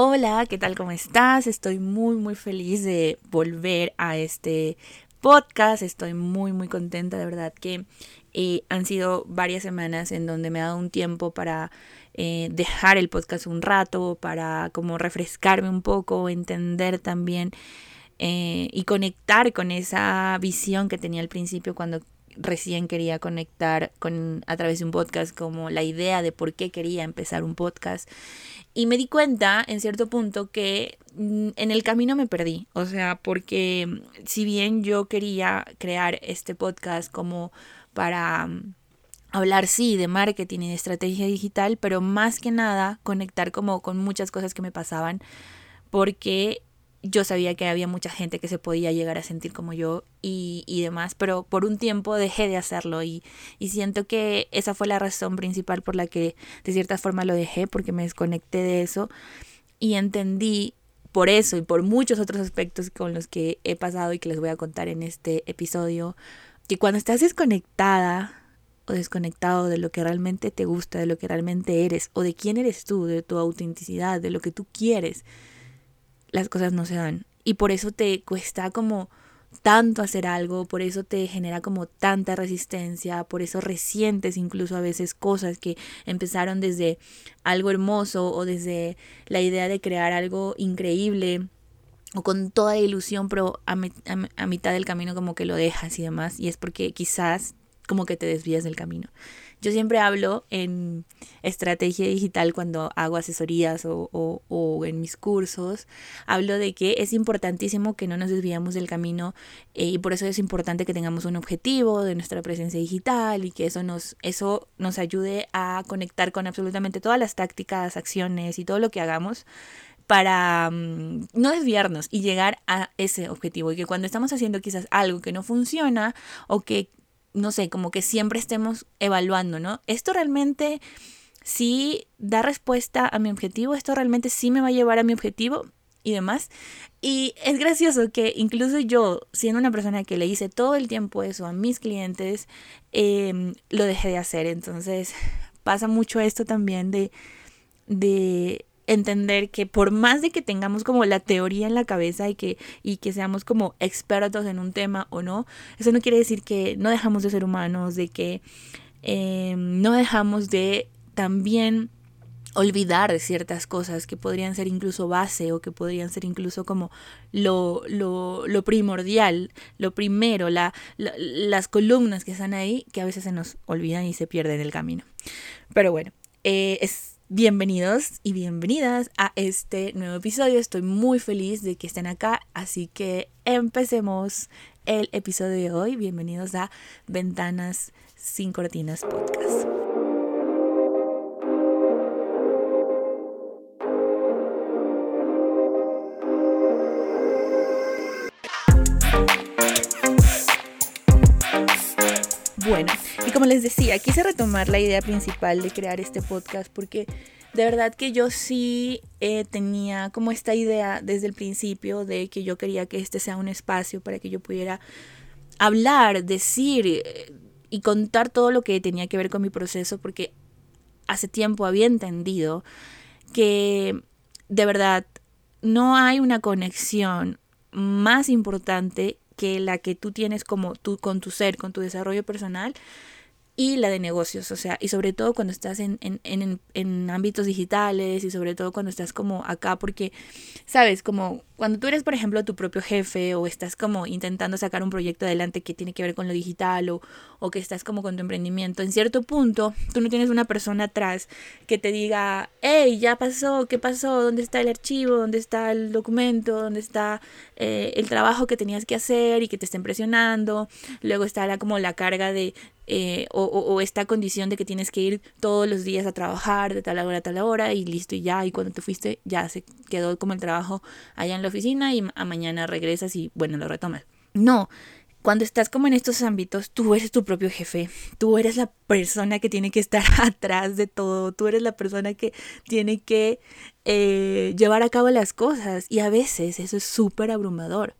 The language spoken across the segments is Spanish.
Hola, ¿qué tal? ¿Cómo estás? Estoy muy, muy feliz de volver a este podcast. Estoy muy, muy contenta, de verdad que eh, han sido varias semanas en donde me ha dado un tiempo para eh, dejar el podcast un rato, para como refrescarme un poco, entender también eh, y conectar con esa visión que tenía al principio cuando recién quería conectar con a través de un podcast como la idea de por qué quería empezar un podcast. Y me di cuenta en cierto punto que mm, en el camino me perdí, o sea, porque mm, si bien yo quería crear este podcast como para mm, hablar sí de marketing y de estrategia digital, pero más que nada conectar como con muchas cosas que me pasaban porque yo sabía que había mucha gente que se podía llegar a sentir como yo y, y demás, pero por un tiempo dejé de hacerlo y, y, siento que esa fue la razón principal por la que de cierta forma lo dejé, porque me desconecté de eso y entendí por eso y por muchos otros aspectos con los que he pasado y que les voy a contar en este episodio, que cuando estás desconectada o desconectado de lo que realmente te gusta, de lo que realmente eres o de quién eres tú, de tu autenticidad, de lo que tú quieres, las cosas no se dan. Y por eso te cuesta como tanto hacer algo, por eso te genera como tanta resistencia, por eso resientes incluso a veces cosas que empezaron desde algo hermoso o desde la idea de crear algo increíble o con toda ilusión, pero a, a mitad del camino como que lo dejas y demás, y es porque quizás como que te desvías del camino. Yo siempre hablo en estrategia digital cuando hago asesorías o, en mis cursos, hablo de que es importantísimo que no nos desviamos del camino eh, y por eso es importante que tengamos un objetivo de nuestra presencia digital y que eso nos, eso nos ayude a conectar con absolutamente todas las tácticas, acciones y todo lo que hagamos para mm, no desviarnos y llegar a ese objetivo y que cuando estamos haciendo quizás algo que no funciona o que no sé, como que siempre estemos evaluando, ¿no? Esto realmente sí da respuesta a mi objetivo, esto realmente sí me va a llevar a mi objetivo y demás. Y es gracioso que incluso yo, siendo una persona que le hice todo el tiempo eso a mis clientes, em, lo dejé de hacer. Entonces pasa mucho esto también de, de entender que por más de que tengamos como la teoría en la cabeza y que, y que seamos como expertos en un tema o no, eso no quiere decir que no dejamos de ser humanos, de que em, no dejamos de también olvidar ciertas cosas que podrían ser incluso base o que podrían ser incluso como lo, lo, lo primordial, lo primero, la, las columnas que están ahí que a veces se nos olvidan y se pierden en el camino. Pero bueno, eh, es Bienvenidos y bienvenidas a este nuevo episodio. Estoy muy feliz de que estén acá, así que empecemos el episodio de hoy. Bienvenidos a Ventanas sin Cortinas Podcast. Bueno, y como les decía, quise retomar la idea principal de crear este podcast porque de verdad que yo sí eh, tenía como esta idea desde el principio de que yo quería que este sea un espacio para que yo pudiera hablar, decir eh, y contar todo lo que tenía que ver con mi proceso porque hace tiempo había entendido que de verdad no hay una conexión más importante que la que tú tienes como tú con tu ser, con tu desarrollo personal y la de negocios, o sea, y sobre todo cuando estás en, en, en, en ámbitos digitales y sobre todo cuando estás como acá, porque, sabes, como cuando tú eres, por ejemplo, tu propio jefe o estás como intentando sacar un proyecto adelante que tiene que ver con lo digital o, o que estás como con tu emprendimiento, en cierto punto tú no tienes una persona atrás que te diga, hey, ya pasó, ¿qué pasó? ¿Dónde está el archivo? ¿Dónde está el documento? ¿Dónde está eh, el trabajo que tenías que hacer y que te estén presionando? Luego está la, como la carga de, eh, o, o, esta condición de que tienes que ir todos los días a trabajar de tal hora a tal hora y listo y ya, y cuando te fuiste ya se quedó como el trabajo allá en oficina y a mañana regresas y bueno, lo retomas. No, cuando estás como en estos ámbitos, tú eres tu propio jefe, tú eres la persona que tiene que estar atrás de todo, tú eres la persona que tiene que eh, llevar a cabo las cosas y a veces eso es súper abrumador.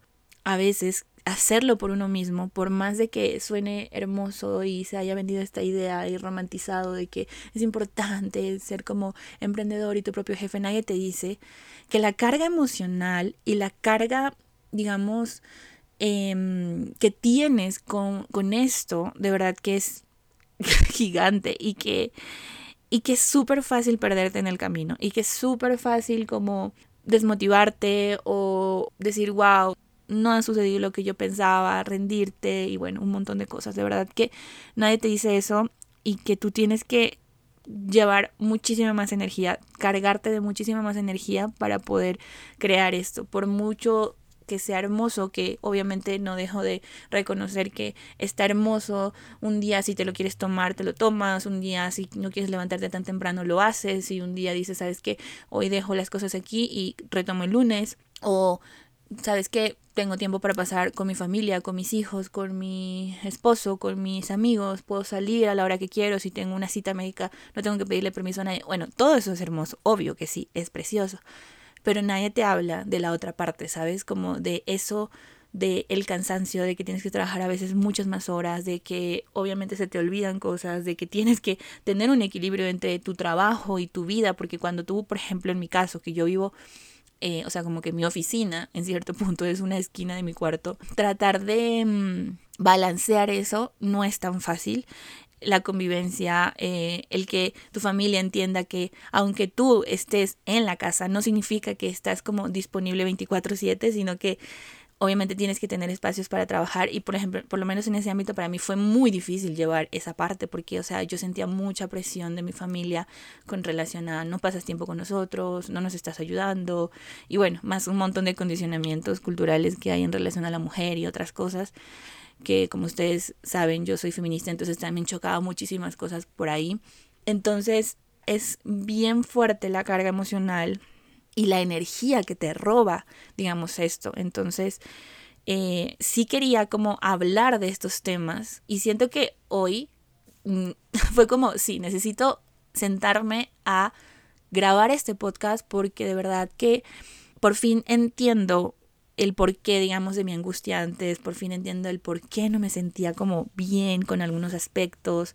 A veces hacerlo por uno mismo, por más de que suene hermoso y se haya vendido esta idea y romantizado de que es importante ser como emprendedor y tu propio jefe, nadie te dice que la carga emocional y la carga, digamos, em, que tienes con, con esto, de verdad que es gigante y que, y que es súper fácil perderte en el camino y que es súper fácil como desmotivarte o decir, wow, no ha sucedido lo que yo pensaba, rendirte y bueno, un montón de cosas. De verdad que nadie te dice eso y que tú tienes que llevar muchísima más energía, cargarte de muchísima más energía para poder crear esto. Por mucho que sea hermoso, que obviamente no dejo de reconocer que está hermoso, un día si te lo quieres tomar, te lo tomas, un día si no quieres levantarte tan temprano, lo haces, y un día dices, sabes que hoy dejo las cosas aquí y retomo el lunes, o sabes que tengo tiempo para pasar con mi familia, con mis hijos, con mi esposo, con mis amigos, puedo salir a la hora que quiero, si tengo una cita médica no tengo que pedirle permiso a nadie. Bueno, todo eso es hermoso, obvio que sí, es precioso pero nadie te habla de la otra parte, ¿sabes? Como de eso de el cansancio, de que tienes que trabajar a veces muchas más horas, de que obviamente se te olvidan cosas, de que tienes que tener un equilibrio entre tu trabajo y tu vida, porque cuando tú, por ejemplo, en mi caso, que yo vivo, eh, o sea, como que mi oficina en cierto punto es una esquina de mi cuarto, tratar de mm, balancear eso no es tan fácil. La convivencia, eh, el que tu familia entienda que aunque tú estés en la casa, no significa que estás como disponible 24/7, sino que obviamente tienes que tener espacios para trabajar y por ejemplo, por lo menos en ese ámbito para mí fue muy difícil llevar esa parte porque, o sea, yo sentía mucha presión de mi familia con relación a no pasas tiempo con nosotros, no nos estás ayudando y bueno, más un montón de condicionamientos culturales que hay en relación a la mujer y otras cosas que como ustedes saben yo soy feminista, entonces también chocaba muchísimas cosas por ahí. Entonces es bien fuerte la carga emocional y la energía que te roba, digamos esto. Entonces eh, sí quería como hablar de estos temas y siento que hoy mm, fue como, sí, necesito sentarme a grabar este podcast porque de verdad que por fin entiendo el porqué, digamos, de mi angustia antes, por fin entiendo el por qué no me sentía como bien con algunos aspectos,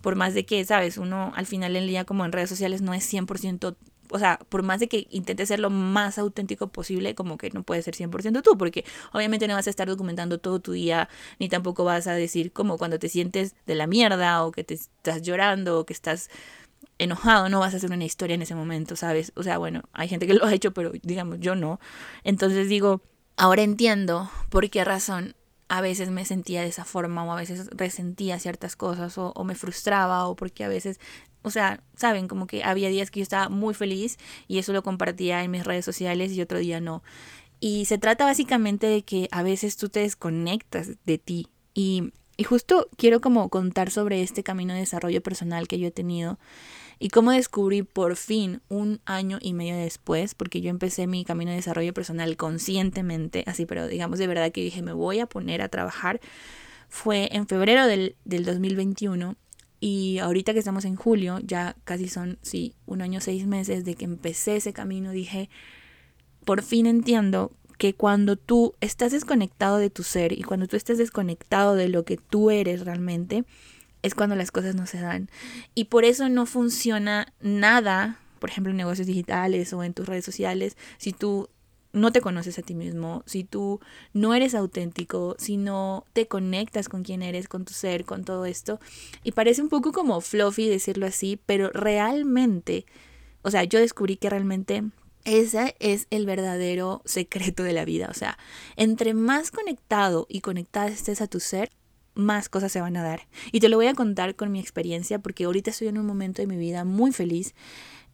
por más de que, sabes, uno al final del día como en redes sociales no es 100%, o sea, por más de que intente ser lo más auténtico posible, como que no puede ser 100% tú, porque obviamente no vas a estar documentando todo tu día, ni tampoco vas a decir como cuando te sientes de la mierda o que te estás llorando o que estás enojado, no vas a hacer una historia en ese momento, ¿sabes? O sea, bueno, hay gente que lo ha hecho, pero digamos, yo no. Entonces digo, Ahora entiendo por qué razón a veces me sentía de esa forma o a veces resentía ciertas cosas o, me frustraba o porque a veces, o sea, saben, como que había días que yo estaba muy feliz y eso lo compartía en mis redes sociales y otro día no. Y se trata básicamente de que a veces tú te desconectas de ti y, y justo quiero como contar sobre este camino de desarrollo personal que yo he tenido y cómo descubrí por fin un año y medio después, porque yo empecé mi camino de desarrollo personal conscientemente, así, pero digamos de verdad que dije, me voy a poner a trabajar, fue en febrero del, del 2021 y ahorita que estamos en julio, ya casi son, sí, un año, seis meses de que empecé ese camino, dije, por fin entiendo que cuando tú estás desconectado de tu ser y cuando tú estás desconectado de lo que tú eres realmente, es cuando las cosas no se dan. Y por eso no funciona nada, por ejemplo, en negocios digitales o en tus redes sociales, si tú no te conoces a ti mismo, si tú no eres auténtico, si no te conectas con quién eres, con tu ser, con todo esto. Y parece un poco como fluffy decirlo así, pero realmente, o sea, yo descubrí que realmente ese es el verdadero secreto de la vida. O sea, entre más conectado y conectada estés a tu ser, más cosas se van a dar. Y te lo voy a contar con mi experiencia porque ahorita estoy en un momento de mi vida muy feliz,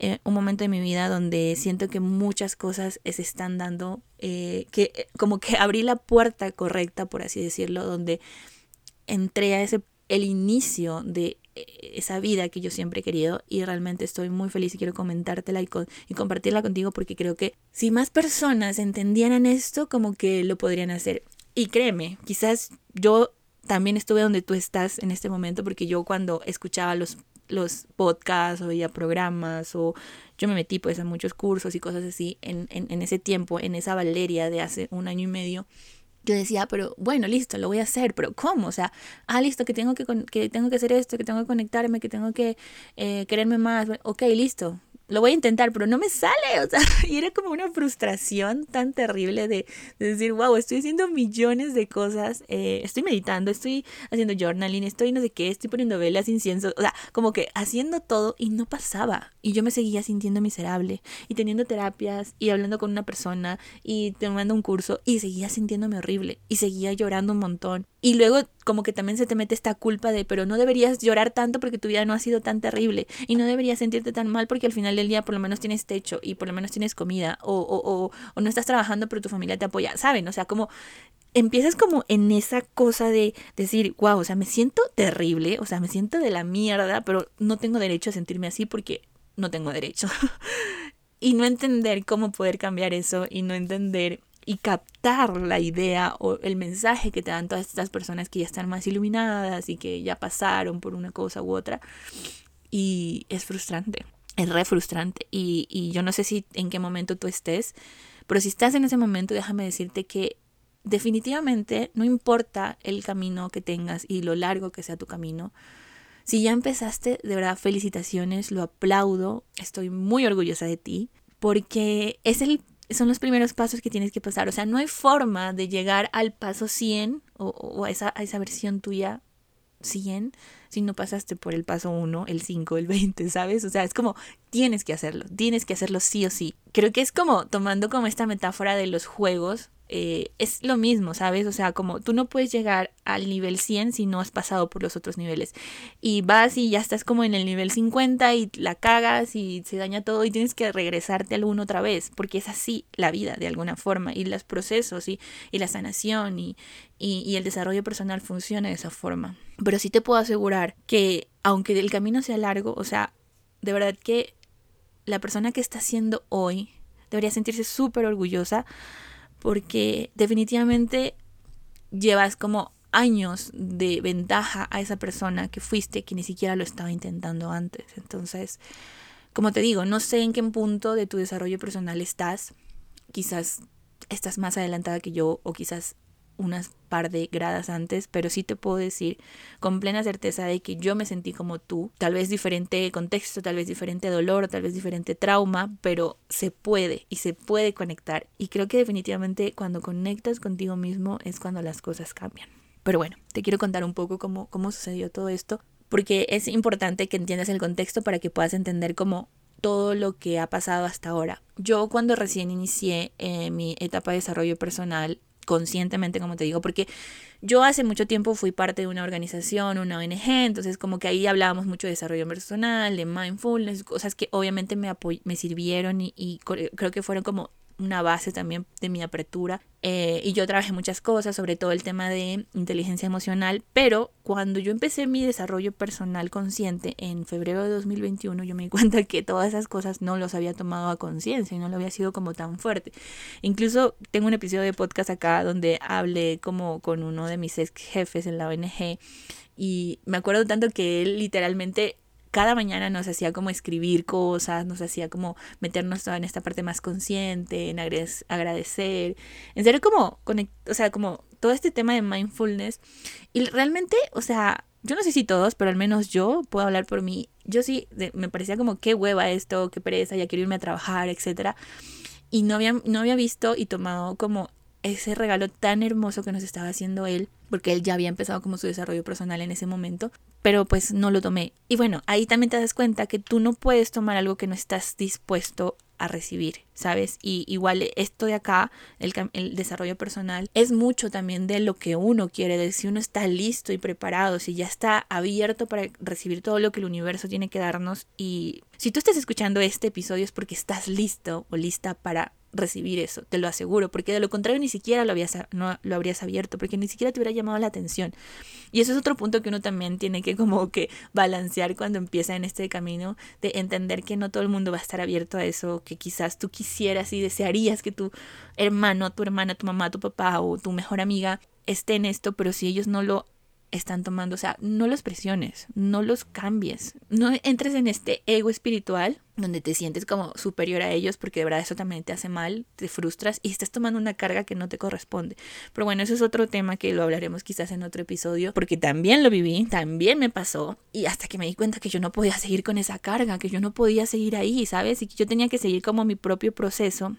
eh, un momento de mi vida donde siento que muchas cosas se están dando, eh, que eh, como que abrí la puerta correcta, por así decirlo, donde entré a ese, el inicio de esa vida que yo siempre he querido y realmente estoy muy feliz y quiero comentártela y, y compartirla contigo porque creo que si más personas entendieran esto como que lo podrían hacer. Y créeme, quizás yo también estuve donde tú estás en este momento, porque yo cuando escuchaba los, los podcasts o programas o yo me metí pues a muchos cursos y cosas así en, en, ese tiempo, en esa Valeria de hace un año y medio, yo decía, pero bueno, listo, lo voy a hacer, pero ¿cómo? O sea, ah, listo, que tengo que, que, tengo que hacer esto, que tengo que conectarme, que tengo que eh, quererme más. Ok, listo, lo voy a intentar, pero no me sale, o sea, y era como una frustración tan terrible de, decir, wow, estoy haciendo millones de cosas, eh, estoy meditando, estoy haciendo journaling, estoy no sé qué, estoy poniendo velas, incienso, o sea, como que haciendo todo y no pasaba, y yo me seguía sintiendo miserable, y teniendo terapias, y hablando con una persona, y tomando un curso, y seguía sintiéndome horrible, y seguía llorando un montón, y luego como que también se te mete esta culpa de, pero no deberías llorar tanto porque tu vida no ha sido tan terrible y no deberías sentirte tan mal porque al final del día por lo menos tienes techo y por lo menos tienes comida o, o, o, o no estás trabajando pero tu familia te apoya, ¿saben? O sea, como empiezas como en esa cosa de decir, wow, o sea, me siento terrible, o sea, me siento de la mierda, pero no tengo derecho a sentirme así porque no tengo derecho. y no entender cómo poder cambiar eso y no entender y captar la idea o el mensaje que te dan todas estas personas que ya están más iluminadas y que ya pasaron por una cosa u otra. Y es frustrante, es re frustrante. Y, y yo no sé si en qué momento tú estés, pero si estás en ese momento, déjame decirte que definitivamente no importa el camino que tengas y lo largo que sea tu camino. Si ya empezaste, de verdad, felicitaciones, lo aplaudo, estoy muy orgullosa de ti, porque es el son los primeros pasos que tienes que pasar. O sea, no hay forma de llegar al paso 100 o, a, esa, a esa versión tuya 100 si no pasaste por el paso 1, el 5, el 20, ¿sabes? O sea, es como tienes que hacerlo, tienes que hacerlo sí o sí. Creo que es como tomando como esta metáfora de los juegos, eh, es lo mismo, ¿sabes? O sea, como tú no puedes llegar al nivel 100 si no has pasado por los otros niveles. Y vas y ya estás como en el nivel 50 y la cagas y se daña todo y tienes que regresarte al otra vez, porque es así la vida de alguna forma y los procesos y, la sanación y el desarrollo personal funciona de esa forma. Pero sí te puedo asegurar que aunque el camino sea largo, o sea, de verdad que la persona que está haciendo hoy debería sentirse súper orgullosa porque definitivamente llevas como años de ventaja a esa persona que fuiste que ni siquiera lo estaba intentando antes. Entonces, como te digo, no sé en qué punto de tu desarrollo personal estás. Quizás estás más adelantada que yo o quizás unas par de gradas antes, pero sí te puedo decir con plena certeza de que yo me sentí como tú, tal vez diferente contexto, tal vez diferente dolor, tal vez diferente trauma, pero se puede y se puede conectar. Y creo que definitivamente cuando conectas contigo mismo es cuando las cosas cambian. Pero bueno, te quiero contar un poco cómo, cómo sucedió todo esto, porque es importante que entiendas el contexto para que puedas entender cómo todo lo que ha pasado hasta ahora. Yo cuando recién inicié eh, mi etapa de desarrollo personal, conscientemente, como te digo, porque yo hace mucho tiempo fui parte de una organización, una ONG, entonces como que ahí hablábamos mucho de desarrollo personal, de mindfulness, cosas que obviamente me, me sirvieron y, y creo que fueron como una base también de mi apertura. Eh, y yo trabajé muchas cosas, sobre todo el tema de inteligencia emocional, pero cuando yo empecé mi desarrollo personal consciente en febrero de 2021, yo me di cuenta que todas esas cosas no los había tomado a conciencia y no lo había sido como tan fuerte. Incluso tengo un episodio de podcast acá donde hablé como con uno de mis ex jefes en la ONG y me acuerdo tanto que él literalmente cada mañana nos hacía como escribir cosas, nos hacía como meternos en esta parte más consciente, en agradecer, en serio como, o sea, como todo este tema de mindfulness. Y realmente, o sea, yo no sé si todos, pero al menos yo puedo hablar por mí. Yo sí, me parecía como qué hueva esto, qué pereza, ya quiero irme a trabajar, etc. Y no había, no había visto y tomado como ese regalo tan hermoso que nos estaba haciendo él, porque él ya había empezado como su desarrollo personal en ese momento, pero pues no lo tomé. Y bueno, ahí también te das cuenta que tú no puedes tomar algo que no estás dispuesto a recibir, ¿sabes? Y igual esto de acá, el, el, desarrollo personal, es mucho también de lo que uno quiere, de si uno está listo y preparado, si ya está abierto para recibir todo lo que el universo tiene que darnos. Y si tú estás escuchando este episodio es porque estás listo o lista para recibir eso, te lo aseguro, porque de lo contrario ni siquiera lo, habías, no, lo habrías abierto, porque ni siquiera te hubiera llamado la atención. Y eso es otro punto que uno también tiene que como que balancear cuando empieza en este camino, de entender que no todo el mundo va a estar abierto a eso, que quizás tú quisieras y desearías que tu hermano, tu hermana, tu mamá, tu papá o tu mejor amiga esté en esto, pero si ellos no lo están tomando. O sea, no los presiones, no los cambies, no entres en este ego espiritual donde te sientes como superior a ellos porque de verdad eso también te hace mal, te frustras y estás tomando una carga que no te corresponde. Pero bueno, eso es otro tema que lo hablaremos quizás en otro episodio porque también lo viví, también me pasó y hasta que me di cuenta que yo no podía seguir con esa carga, que yo no podía seguir ahí, ¿sabes? Y que yo tenía que seguir como mi propio proceso.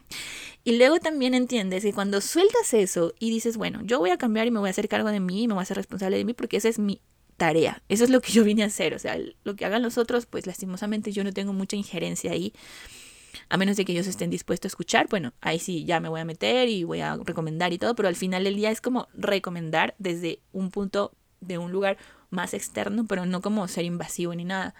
Y luego también entiendes que cuando sueltas eso y dices, bueno, yo voy a cambiar y me voy a hacer cargo de mí, me voy a ser responsable de mí porque esa es mi tarea. Eso es lo que yo vine a hacer. O sea, lo que hagan los otros, pues lastimosamente yo no tengo mucha injerencia ahí. A menos de que ellos estén dispuestos a escuchar, bueno, ahí sí ya me voy a meter y voy a recomendar y todo, pero al final del día es como recomendar desde un punto de un lugar más externo, pero no como ser invasivo ni nada.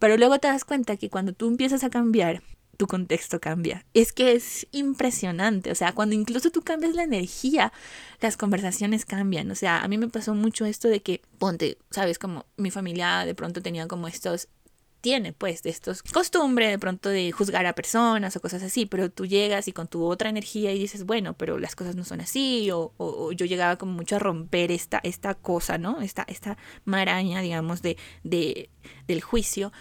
Pero luego te das cuenta que cuando tú empiezas a cambiar tu contexto cambia. Es que es impresionante, o sea, cuando incluso tú cambias la energía, las conversaciones cambian, o sea, a mí me pasó mucho esto de que, ponte, sabes, como mi familia de pronto tenía como estos tiene pues de estos costumbre de pronto de juzgar a personas o cosas así, pero tú llegas y con tu otra energía y dices, bueno, pero las cosas no son así, o, o, yo llegaba como mucho a romper esta, esta cosa, ¿no? Esta, esta maraña, digamos, de, de, del juicio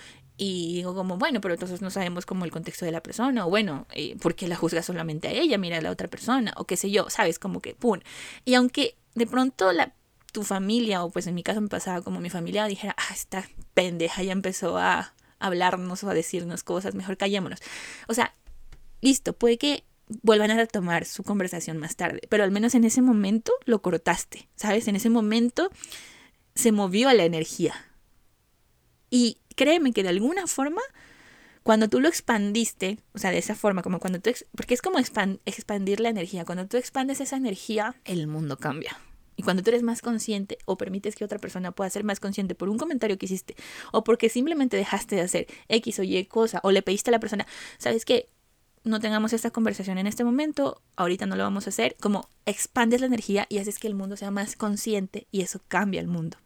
y digo como, bueno, pero entonces no sabemos como el contexto de la persona, o bueno, eh, ¿por qué la juzga solamente a ella? Mira a la otra persona, o qué sé yo, ¿sabes? Como que, ¡pum! Y aunque de pronto la, tu familia, o pues en mi caso me pasaba como mi familia, dijera, ah, esta pendeja ya empezó a hablarnos o a decirnos cosas, mejor callémonos. O sea, listo, puede que vuelvan a retomar su conversación más tarde, pero al menos en ese momento lo cortaste, ¿sabes? En ese momento se movió la energía. Y créeme que de alguna forma, cuando tú lo expandiste, o sea, de esa forma, como cuando tú, porque es como expandir la energía, cuando tú expandes esa energía, el mundo cambia. Y cuando tú eres más consciente o permites que otra persona pueda ser más consciente por un comentario que hiciste o porque simplemente dejaste de hacer X o Y cosa o le pediste a la persona, ¿sabes qué? No tengamos esta conversación en este momento, ahorita no lo vamos a hacer, como expandes la energía y haces que el mundo sea más consciente y eso cambia el mundo.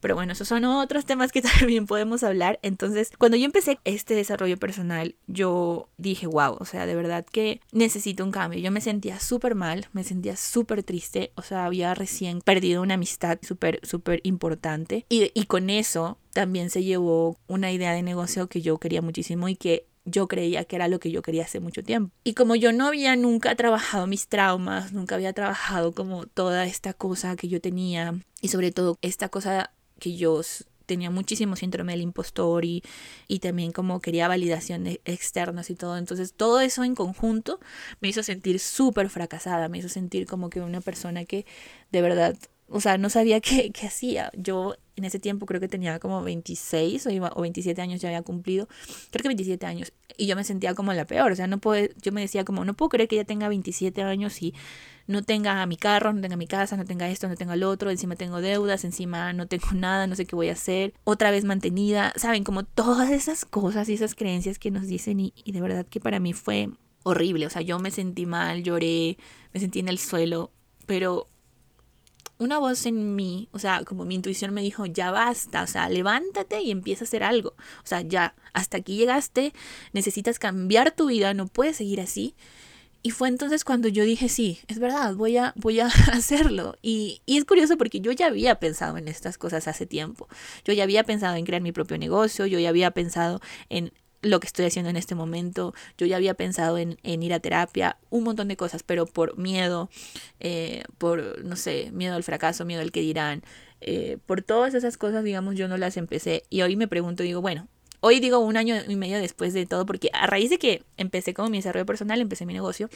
Pero bueno, esos son otros temas que también podemos hablar. Entonces, cuando yo empecé este desarrollo personal, yo dije, wow, o sea, de verdad que necesito un cambio. Yo me sentía súper mal, me sentía súper triste, o sea, había recién perdido una amistad súper, súper importante. Y, y con eso también se llevó una idea de negocio que yo quería muchísimo y que yo creía que era lo que yo quería hace mucho tiempo. Y como yo no había nunca trabajado mis traumas, nunca había trabajado como toda esta cosa que yo tenía y sobre todo esta cosa que yo tenía muchísimo síndrome del impostor y, y también como quería validaciones externas y todo. Entonces todo eso en conjunto me hizo sentir súper fracasada, me hizo sentir como que una persona que de verdad, o sea, no sabía qué, qué hacía. Yo en ese tiempo creo que tenía como 26 o, iba, o 27 años ya había cumplido, creo que 27 años, y yo me sentía como la peor, o sea, no puedo, yo me decía como, no puedo creer que ella tenga 27 años y no tenga mi carro, no tenga mi casa, no tenga esto, no tenga lo otro, encima tengo deudas, encima no tengo nada, no sé qué voy a hacer, otra vez mantenida, saben, como todas esas cosas y esas creencias que nos dicen y, y de verdad que para mí fue horrible, o sea, yo me sentí mal, lloré, me sentí en el suelo, pero una voz en mí, o sea, como mi intuición me dijo, ya basta, o sea, levántate y empieza a hacer algo. O sea, ya, hasta aquí llegaste, necesitas cambiar tu vida, no puedes seguir así. Y fue entonces cuando yo dije, sí, es verdad, voy a, voy a hacerlo. Y, y, es curioso porque yo ya había pensado en estas cosas hace tiempo. Yo ya había pensado en crear mi propio negocio, yo ya había pensado en lo que estoy haciendo en este momento. Yo ya había pensado en, en ir a terapia, un montón de cosas, pero por miedo, eh, por, no sé, miedo al fracaso, miedo al que dirán, eh, por todas esas cosas, digamos, yo no las empecé. Y hoy me pregunto, digo, bueno, Hoy digo un año y medio después de todo, porque a raíz de que empecé como mi desarrollo personal, empecé mi negocio.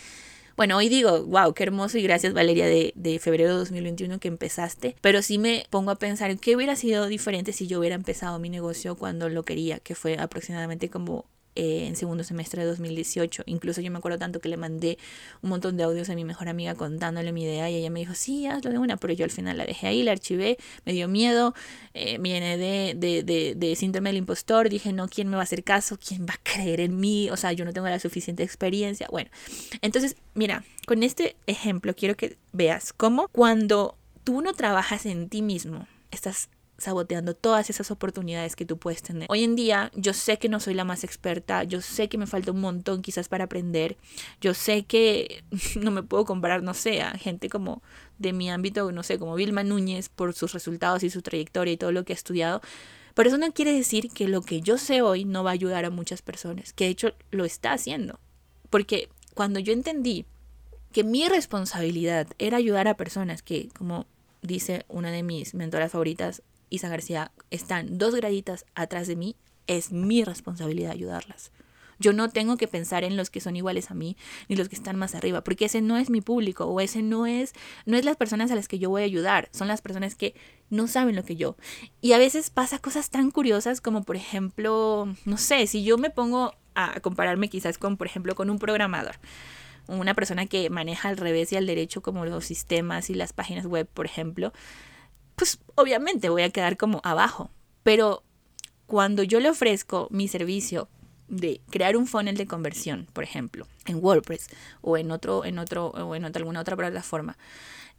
Bueno, hoy digo, wow, qué hermoso y gracias Valeria de, de febrero de 2021 que empezaste. Pero sí me pongo a pensar qué hubiera sido diferente si yo hubiera empezado mi negocio cuando lo quería, que fue aproximadamente como eh, en segundo semestre de 2018. Incluso yo me acuerdo tanto que le mandé un montón de audios a mi mejor amiga contándole mi idea y ella me dijo, sí, hazlo de una, pero yo al final la dejé ahí, la archivé, me dio miedo, eh, viene de, de, de, de síndrome del impostor, dije, no, ¿quién me va a hacer caso? ¿Quién va a creer en mí? O sea, yo no tengo la suficiente experiencia. Bueno, entonces, mira, con este ejemplo quiero que veas cómo cuando tú no trabajas en ti mismo, estás saboteando todas esas oportunidades que tú puedes tener. Hoy en día yo sé que no soy la más experta, yo sé que me falta un montón quizás para aprender, yo sé que no me puedo comparar, no sé, a gente como de mi ámbito, no sé, como Vilma Núñez, por sus resultados y su trayectoria y todo lo que ha estudiado. Pero eso no quiere decir que lo que yo sé hoy no va a ayudar a muchas personas, que de hecho lo está haciendo. Porque cuando yo entendí que mi responsabilidad era ayudar a personas que, como dice una de mis mentoras favoritas, Isa García, están dos graditas atrás de mí, es mi responsabilidad ayudarlas. Yo no tengo que pensar en los que son iguales a mí ni los que están más arriba, porque ese no es mi público o ese no es no es las personas a las que yo voy a ayudar, son las personas que no saben lo que yo. Y a veces pasa cosas tan curiosas como por ejemplo, no sé, si yo me pongo a compararme quizás con por ejemplo con un programador una persona que maneja al revés y al derecho como los sistemas y las páginas web, por ejemplo, pues obviamente voy a quedar como abajo. Pero cuando yo le ofrezco mi servicio de crear un funnel de conversión, por ejemplo, en WordPress o en otro, en otro, o en alguna otra plataforma,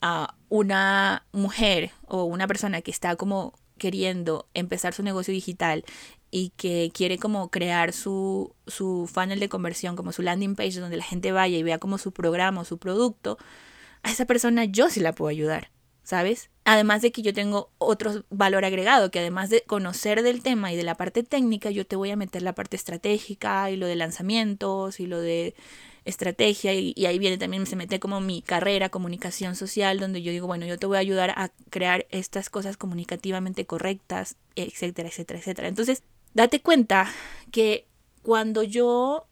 a una mujer o una persona que está como queriendo empezar su negocio digital y que quiere como crear su, su funnel de conversión, como su landing page donde la gente vaya y vea como su programa o su producto, a esa persona yo sí la puedo ayudar, ¿sabes? Además de que yo tengo otro valor agregado, que además de conocer del tema y de la parte técnica, yo te voy a meter la parte estratégica y lo de lanzamientos y lo de estrategia y, ahí viene también, se mete como mi carrera, comunicación social, donde yo digo, bueno, yo te voy a ayudar a crear estas cosas comunicativamente correctas, etcétera, etcétera, etcétera. Entonces, date cuenta que cuando yo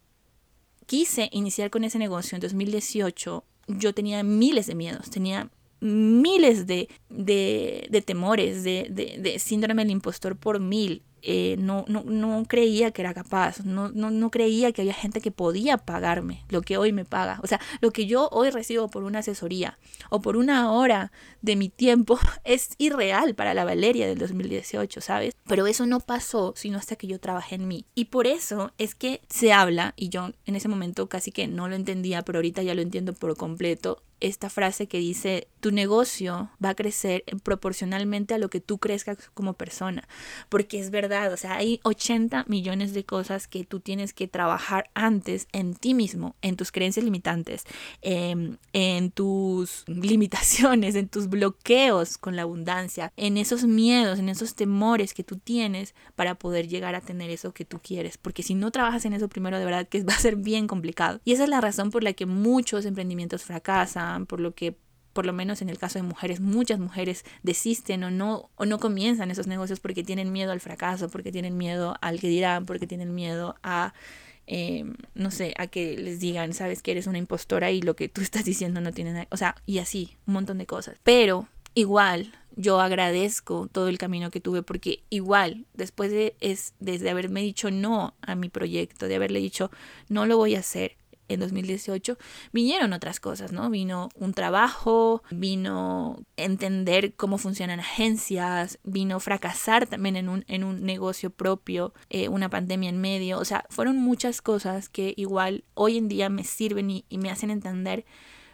quise iniciar con ese negocio en 2018, yo tenía miles de miedos, tenía miles de, de, de temores, de, de, síndrome del impostor por mil, eh, no, no, no, creía que era capaz, no, no, no, creía que había gente que podía pagarme lo que hoy me paga. O sea, lo que yo hoy recibo por una asesoría o por una hora de mi tiempo es irreal para la Valeria del 2018, ¿sabes? Pero eso no pasó sino hasta que yo trabajé en mí. Y por eso es que se habla, y yo en ese momento casi que no lo entendía, pero ahorita ya lo entiendo por completo, esta frase que dice, tu negocio va a crecer proporcionalmente a lo que tú crezcas como persona. Porque es verdad, o sea, hay 80 millones de cosas que tú tienes que trabajar antes en ti mismo, en tus creencias limitantes, em, en tus limitaciones, en tus bloqueos con la abundancia, en esos miedos, en esos temores que tú tienes para poder llegar a tener eso que tú quieres. Porque si no trabajas en eso primero, de verdad que va a ser bien complicado. Y esa es la razón por la que muchos emprendimientos fracasan por lo que por lo menos en el caso de mujeres, muchas mujeres desisten o no, o no comienzan esos negocios porque tienen miedo al fracaso, porque tienen miedo al que dirán, porque tienen miedo a, em, no sé, a que les digan, sabes que eres una impostora y lo que tú estás diciendo no tiene nada, o sea, y así, un montón de cosas. Pero igual yo agradezco todo el camino que tuve porque igual después de es desde haberme dicho no a mi proyecto, de haberle dicho no lo voy a hacer, en 2018, vinieron otras cosas, ¿no? Vino un trabajo, vino entender cómo funcionan agencias, vino fracasar también en un, en un negocio propio, eh, una pandemia en medio, o sea, fueron muchas cosas que igual hoy en día me sirven y, y me hacen entender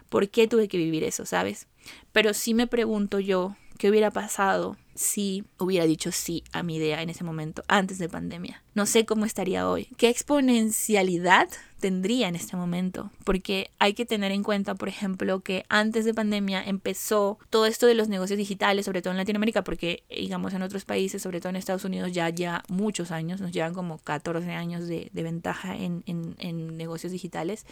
por qué tuve que vivir eso, ¿sabes? Pero sí me pregunto yo, ¿qué hubiera pasado si hubiera dicho sí a mi idea en ese momento, antes de pandemia. No sé cómo estaría hoy. ¿Qué exponencialidad tendría en este momento? Porque hay que tener en cuenta, por ejemplo, que antes de pandemia empezó todo esto de los negocios digitales, sobre todo en Latinoamérica, porque digamos en otros países, sobre todo en Estados Unidos, ya ya muchos años, nos llevan como 14 años de, ventaja en, en negocios digitales.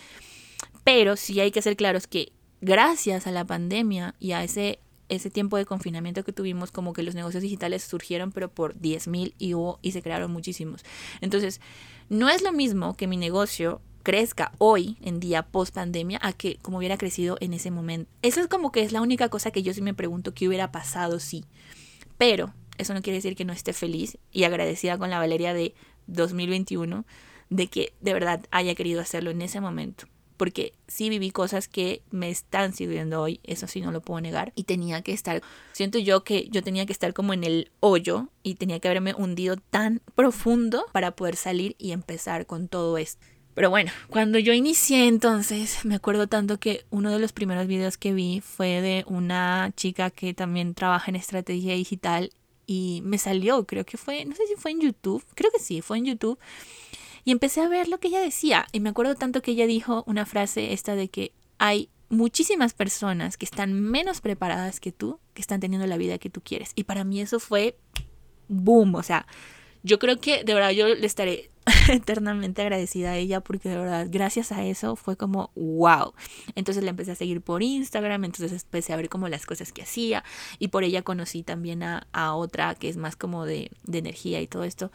Pero sí hay que ser claros que gracias a la pandemia y a ese ese tiempo de confinamiento que tuvimos, como que los negocios digitales surgieron, pero por 10.000 y hubo y se crearon muchísimos. Entonces, no es lo mismo que mi negocio crezca hoy en día post pandemia a que como hubiera crecido en ese momento. Eso es como que es la única cosa que yo sí me pregunto qué hubiera pasado sí. Pero eso no quiere decir que no esté feliz y agradecida con la Valeria de 2021 de que de verdad haya querido hacerlo en ese momento porque sí viví cosas que me están sirviendo hoy, eso sí no lo puedo negar, y tenía que estar, siento yo que yo tenía que estar como en el hoyo y tenía que haberme hundido tan profundo para poder salir y empezar con todo esto. Pero bueno, cuando yo inicié entonces, me acuerdo tanto que uno de los primeros videos que vi fue de una chica que también trabaja en estrategia digital y me salió, creo que fue, no sé si fue en YouTube, creo que sí, fue en YouTube y empecé a ver lo que ella decía. Y me acuerdo tanto que ella dijo una frase esta de que hay muchísimas personas que están menos preparadas que tú, que están teniendo la vida que tú quieres. Y para mí eso fue boom, o sea, yo creo que de verdad yo le estaré eternamente agradecida a ella porque de verdad gracias a eso fue como wow. Entonces la empecé a seguir por Instagram, entonces empecé a ver como las cosas que hacía y por ella conocí también a, otra que es más como de energía y todo esto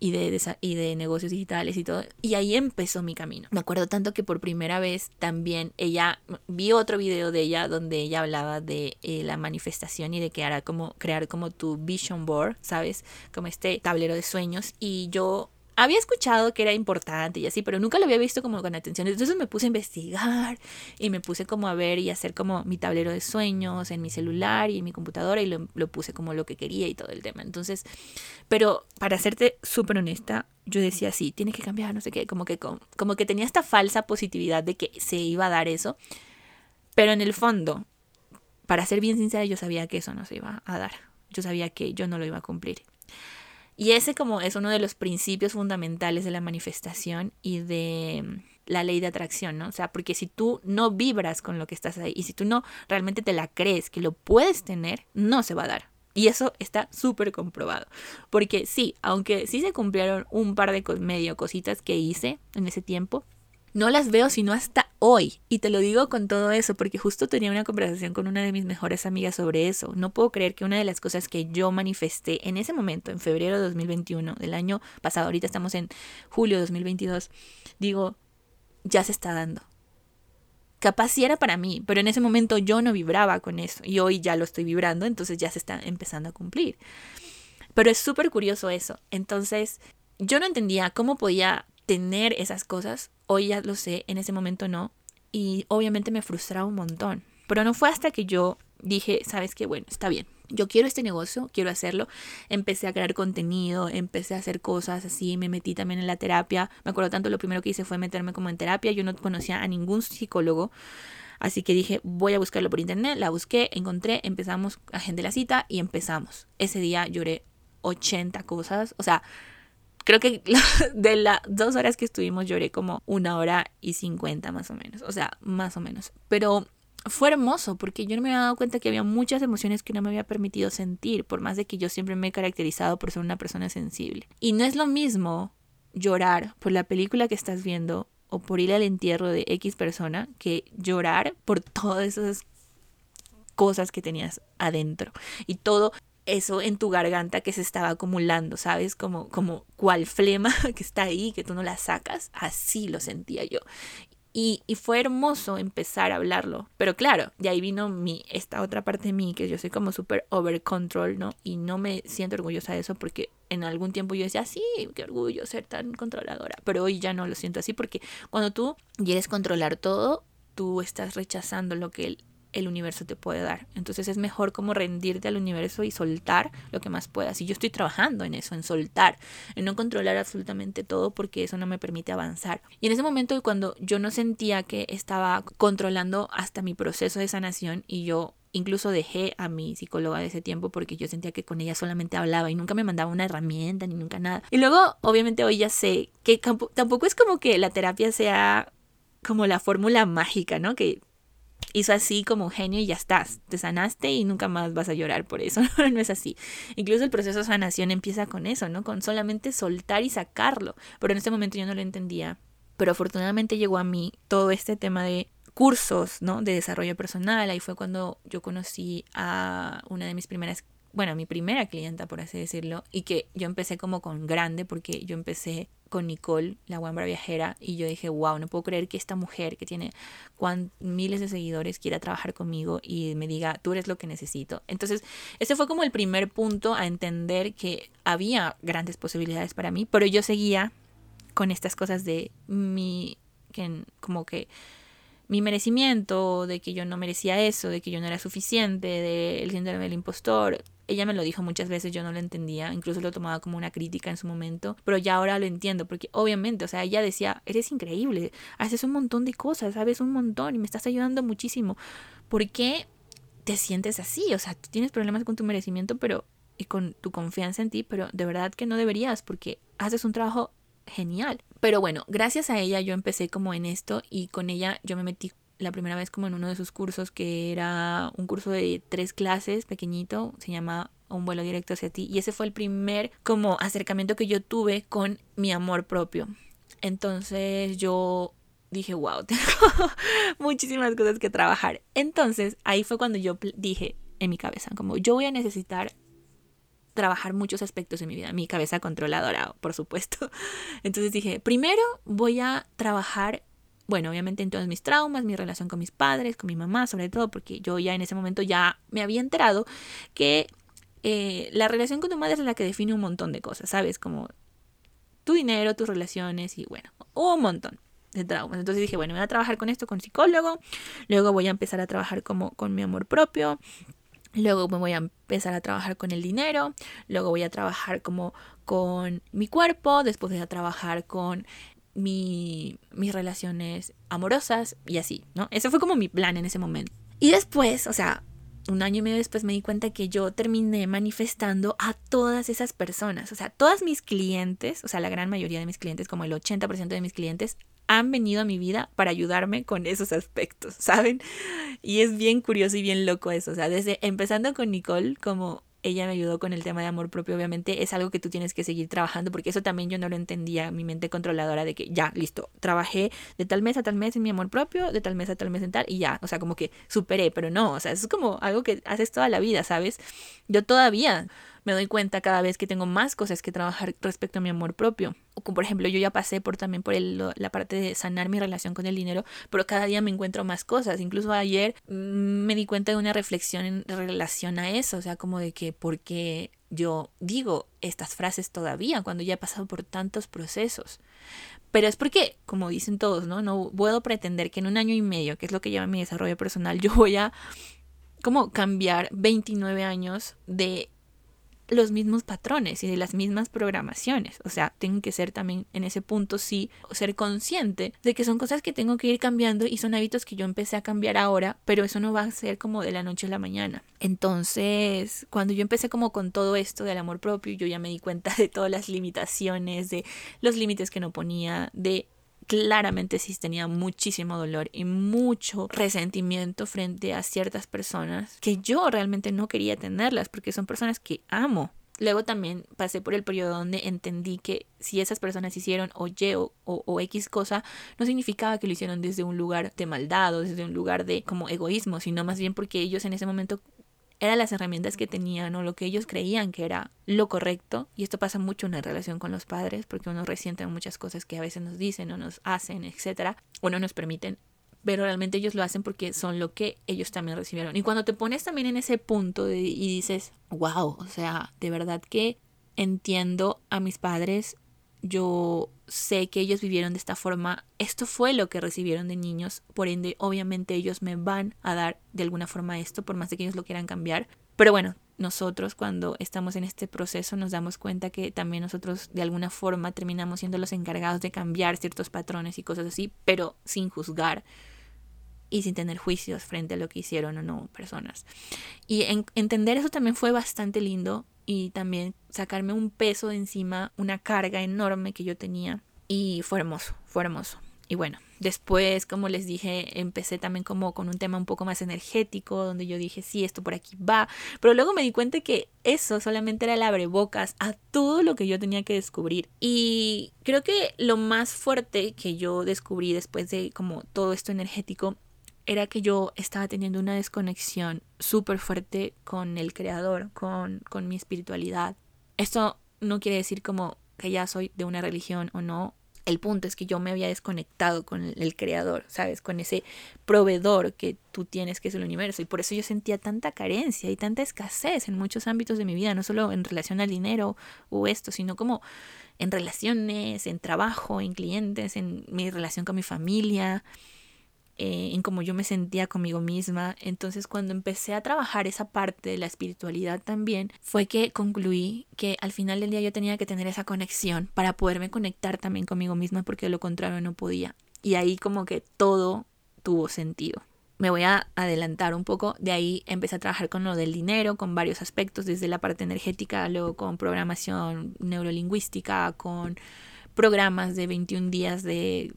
y de, y de negocios digitales y todo. Y ahí empezó mi camino. Me acuerdo tanto que por primera vez también ella, vi otro video de ella donde ella hablaba de eh, la manifestación y de que hará como crear como tu vision board, ¿sabes? Como este tablero de sueños. Y yo había escuchado que era importante y así, pero nunca lo había visto como con atención. Entonces me puse a investigar y me puse como a ver y hacer como mi tablero de sueños en mi celular y en mi computadora y lo, puse como lo que quería y todo el tema. Entonces, pero para serte súper honesta, yo decía, sí, tiene que cambiar, no sé qué, como que, como que tenía esta falsa positividad de que se iba a dar eso, pero en el fondo, para ser bien sincera, yo sabía que eso no se iba a dar. Yo sabía que yo no lo iba a cumplir. Y ese como es uno de los principios fundamentales de la manifestación y de mm, la ley de atracción, ¿no? O sea, porque si tú no vibras con lo que estás ahí y si tú no realmente te la crees que lo puedes tener, no se va a dar. Y eso está súper comprobado. Porque sí, aunque sí se cumplieron un par de medio cositas que hice en ese tiempo, no las veo sino hasta hoy. Y te lo digo con todo eso porque justo tenía una conversación con una de mis mejores amigas sobre eso. No puedo creer que una de las cosas que yo manifesté en ese momento, en febrero de 2021, del año pasado, ahorita estamos en julio de 2022, digo, ya se está dando. Capaz sí era para mí, pero en ese momento yo no vibraba con eso y hoy ya lo estoy vibrando, entonces ya se está empezando a cumplir. Pero es súper curioso eso. Entonces, yo no entendía cómo podía tener esas cosas Hoy ya lo sé, en ese momento no. Y obviamente me frustraba un montón. Pero no fue hasta que yo dije, sabes qué, bueno, está bien. Yo quiero este negocio, quiero hacerlo. Empecé a crear contenido, empecé a hacer cosas así, me metí también en la terapia. Me acuerdo tanto, lo primero que hice fue meterme como en terapia. Yo no conocía a ningún psicólogo. Así que dije, voy a buscarlo por internet. La busqué, encontré, empezamos, agendé la cita y empezamos. Ese día lloré 80 cosas. O sea, creo que de las dos horas que estuvimos lloré como una hora y cincuenta más o menos, o sea, más o menos. Pero fue hermoso porque yo no me había dado cuenta que había muchas emociones que no me había permitido sentir, por más de que yo siempre me he caracterizado por ser una persona sensible. Y no es lo mismo llorar por la película que estás viendo o por ir al entierro de X persona que llorar por todas esas cosas que tenías adentro y todo eso en tu garganta que se estaba acumulando, ¿sabes? Como, como cual flema que está ahí, que tú no la sacas, así lo sentía yo. Y, y, fue hermoso empezar a hablarlo. Pero claro, de ahí vino mi, esta otra parte de mí, que yo soy como súper over control, ¿no? Y no me siento orgullosa de eso porque en algún tiempo yo decía, sí, qué orgullo ser tan controladora. Pero hoy ya no lo siento así porque cuando tú quieres controlar todo, tú estás rechazando lo que el universo te puede dar. Entonces es mejor como rendirte al universo y soltar lo que más puedas. Y yo estoy trabajando en eso, en soltar, en no controlar absolutamente todo porque eso no me permite avanzar. Y en ese momento cuando yo no sentía que estaba controlando hasta mi proceso de sanación y yo incluso dejé a mi psicóloga de ese tiempo porque yo sentía que con ella solamente hablaba y nunca me mandaba una herramienta ni nunca nada. Y luego, obviamente, hoy ya sé que tampoco es como que la terapia sea como la fórmula mágica, ¿no? Que hizo así como un genio y ya estás, te sanaste y nunca más vas a llorar por eso, no, es así. Incluso el proceso de sanación empieza con eso, ¿no? Con solamente soltar y sacarlo, pero en ese momento yo no lo entendía. Pero afortunadamente llegó a mí todo este tema de cursos, ¿no? De desarrollo personal. Ahí fue cuando yo conocí a una de mis primeras bueno, mi primera clienta, por así decirlo, y que yo empecé como con grande, porque yo empecé con Nicole, la guambra viajera, y yo dije, wow, no puedo creer que esta mujer que tiene miles de seguidores quiera trabajar conmigo y me diga, tú eres lo que necesito. Entonces, ese fue como el primer punto a entender que había grandes posibilidades para mí, pero yo seguía con estas cosas de mi, que como que mi merecimiento, de que yo no merecía eso, de que yo no era suficiente, del síndrome del impostor. Ella me lo dijo muchas veces, yo no lo entendía, incluso lo tomaba como una crítica en su momento, pero ya ahora lo entiendo, porque obviamente, o sea, ella decía, eres increíble, haces un montón de cosas, sabes un montón y me estás ayudando muchísimo. ¿Por qué te sientes así? O sea, tú tienes problemas con tu merecimiento, pero y con tu confianza en ti, pero de verdad que no deberías, porque haces un trabajo genial. Pero bueno, gracias a ella yo empecé como en esto y con ella yo me metí la primera vez como en uno de sus cursos que era un curso de tres clases pequeñito, se llama Un vuelo directo hacia ti y ese fue el primer como acercamiento que yo tuve con mi amor propio. Entonces yo dije, wow, tengo muchísimas cosas que trabajar. Entonces ahí fue cuando yo dije en mi cabeza, como yo voy a necesitar trabajar muchos aspectos de mi vida, mi cabeza controladora, por supuesto. Entonces dije, primero voy a trabajar, bueno, obviamente en todos mis traumas, mi relación con mis padres, con mi mamá, sobre todo, porque yo ya en ese momento ya me había enterado que eh, la relación con tu madre es la que define un montón de cosas, ¿sabes? Como tu dinero, tus relaciones y bueno, un montón de traumas. Entonces dije, bueno, voy a trabajar con esto con psicólogo, luego voy a empezar a trabajar como con mi amor propio, luego me voy a empezar a trabajar con el dinero, luego voy a trabajar como con mi cuerpo, después voy a trabajar con mi, mis relaciones amorosas y así, ¿no? Ese fue como mi plan en ese momento. Y después, o sea, un año y medio después me di cuenta que yo terminé manifestando a todas esas personas. O sea, todas mis clientes, o sea, la gran mayoría de mis clientes, como el 80% de mis clientes, han venido a mi vida para ayudarme con esos aspectos, ¿saben? Y es bien curioso y bien loco eso. O sea, desde empezando con Nicole, como ella me ayudó con el tema de amor propio, obviamente es algo que tú tienes que seguir trabajando, porque eso también yo no lo entendía, mi mente controladora de que ya, listo, trabajé de tal mes a tal mes en mi amor propio, de tal mes a tal mes en tal, y ya, o sea, como que superé, pero no, o sea, es como algo que haces toda la vida, ¿sabes? Yo todavía me doy cuenta cada vez que tengo más cosas que trabajar respecto a mi amor propio. O como por ejemplo, yo ya pasé por también por la parte de sanar mi relación con el dinero, pero cada día me encuentro más cosas. Incluso ayer mm, me di cuenta de una reflexión en relación a eso, o sea, como de que porque yo digo estas frases todavía cuando ya he pasado por tantos procesos. Pero es porque, como dicen todos, ¿no? No puedo pretender que en un año y medio, que es lo que lleva mi desarrollo personal, yo voy a como cambiar 29 años de los mismos patrones y de las mismas programaciones. O sea, tengo que ser también en ese punto sí, ser consciente de que son cosas que tengo que ir cambiando y son hábitos que yo empecé a cambiar ahora, pero eso no va a ser como de la noche a la mañana. Entonces, cuando yo empecé como con todo esto del amor propio, yo ya me di cuenta de todas las limitaciones, de los límites que no ponía, de claramente sí tenía muchísimo dolor y mucho resentimiento frente a ciertas personas que yo realmente no quería tenerlas porque son personas que amo. Luego también pasé por el periodo donde entendí que si esas personas hicieron o Y o, o, X cosa, no significaba que lo hicieron desde un lugar de maldad o desde un lugar de como egoísmo, sino más bien porque ellos en ese momento eran las herramientas que tenían o lo que ellos creían que era lo correcto. Y esto pasa mucho en la relación con los padres, porque uno resiente muchas cosas que a veces nos dicen o nos hacen, etcétera, o no nos permiten. Pero realmente ellos lo hacen porque son lo que ellos también recibieron. Y cuando te pones también en ese punto y dices, wow, o sea, de verdad que entiendo a mis padres, yo sé que ellos vivieron de esta forma, esto fue lo que recibieron de niños, por ende obviamente ellos me van a dar de alguna forma esto, por más de que ellos lo quieran cambiar. Pero bueno, nosotros cuando estamos en este proceso nos damos cuenta que también nosotros de alguna forma terminamos siendo los encargados de cambiar ciertos patrones y cosas así, pero sin juzgar y sin tener juicios frente a lo que hicieron o no personas. Y entender eso también fue bastante lindo y también sacarme un peso de encima, una carga enorme que yo tenía. Y fue hermoso, fue hermoso. Y bueno, después, como les dije, empecé también como con un tema un poco más energético, donde yo dije, sí, esto por aquí va. Pero luego me di cuenta que eso solamente era el abrebocas a todo lo que yo tenía que descubrir. Y creo que lo más fuerte que yo descubrí después de como todo esto energético era que yo estaba teniendo una desconexión súper fuerte con el creador, con, con mi espiritualidad. Esto no quiere decir como que ya soy de una religión o no. El punto es que yo me había desconectado con el, creador, ¿sabes? Con ese proveedor que tú tienes, que es el universo. Y por eso yo sentía tanta carencia y tanta escasez en muchos ámbitos de mi vida, no solo en relación al dinero o esto, sino como en relaciones, en trabajo, en clientes, en mi relación con mi familia, eh, en cómo yo me sentía conmigo misma. Entonces cuando empecé a trabajar esa parte de la espiritualidad también, fue que concluí que al final del día yo tenía que tener esa conexión para poderme conectar también conmigo misma porque de lo contrario no podía. Y ahí como que todo tuvo sentido. Me voy a adelantar un poco, de ahí empecé a trabajar con lo del dinero, con varios aspectos, desde la parte energética, luego con programación neurolingüística, con programas de 21 días de,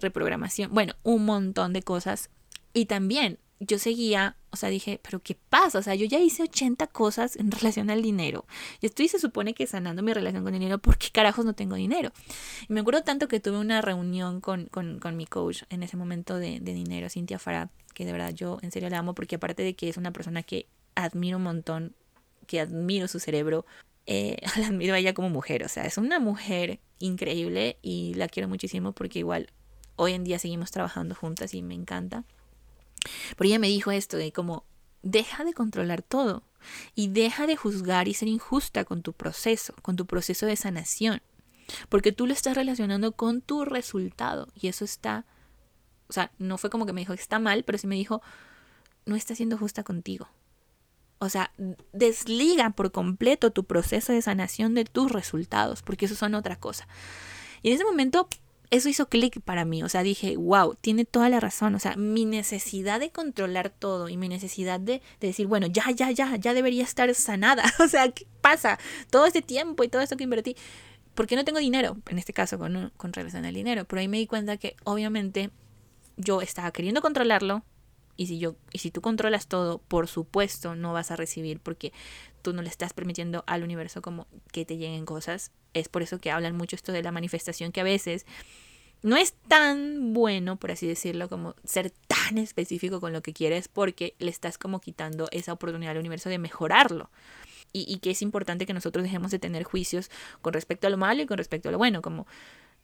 reprogramación, bueno, un montón de cosas Y también yo seguía, o sea, dije, pero ¿qué pasa? O sea, yo ya hice 80 cosas en relación al dinero. Y estoy se supone que sanando mi relación con el dinero, ¿por qué carajos no tengo dinero? Y me acuerdo tanto que tuve una reunión con, con, con mi coach en ese momento de, de dinero, Cintia Farad, que de verdad yo en serio la amo, porque aparte de que es una persona que admiro un montón, que admiro su cerebro, eh, la admiro a ella como mujer, o sea, es una mujer increíble y la quiero muchísimo porque igual hoy en día seguimos trabajando juntas y me encanta. Pero ella me dijo esto de como, deja de controlar todo y deja de juzgar y ser injusta con tu proceso, con tu proceso de sanación, porque tú lo estás relacionando con tu resultado y eso está, o sea, no fue como que me dijo está mal, pero sí me dijo, no está siendo justa contigo. O sea, desliga por completo tu proceso de sanación de tus resultados, porque eso son otra cosa. Y en ese momento eso hizo clic para mí, o sea, dije, wow, tiene toda la razón, o sea, mi necesidad de controlar todo y mi necesidad de, decir, bueno, ya, ya, ya, ya debería estar sanada, o sea, ¿qué pasa? Todo este tiempo y todo esto que invertí, ¿por qué no tengo dinero? En este caso, con, con relación al dinero, pero ahí me di cuenta que obviamente yo estaba queriendo controlarlo, y si yo y si tú controlas todo, por supuesto no vas a recibir porque tú no le estás permitiendo al universo como que te lleguen cosas. Es por eso que hablan mucho esto de la manifestación que a veces no es tan bueno, por así decirlo, como ser tan específico con lo que quieres porque le estás como quitando esa oportunidad al universo de mejorarlo. Y, y que es importante que nosotros dejemos de tener juicios con respecto a lo malo y con respecto a lo bueno, como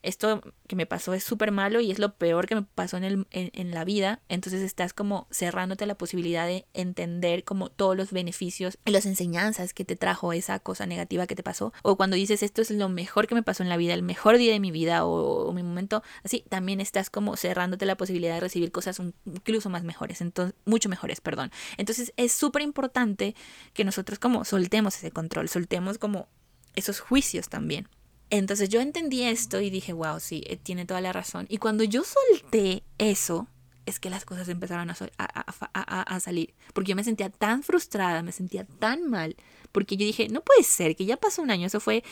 esto que me pasó es súper malo y es lo peor que me pasó en, el, en, la vida, entonces estás como cerrándote la posibilidad de entender como todos los beneficios y las enseñanzas que te trajo esa cosa negativa que te pasó. O cuando dices esto es lo mejor que me pasó en la vida, el mejor día de mi vida o, mi momento, así también estás como cerrándote la posibilidad de recibir cosas incluso más mejores, entonces, mucho mejores, perdón. Entonces es súper importante que nosotros como soltemos ese control, soltemos como esos juicios también. Entonces yo entendí esto y dije, wow, sí, eh, tiene toda la razón. Y cuando yo solté eso, es que las cosas empezaron a, a, salir. Porque yo me sentía tan frustrada, me sentía tan mal. Porque yo dije, no puede ser, que ya pasó un año. Eso fue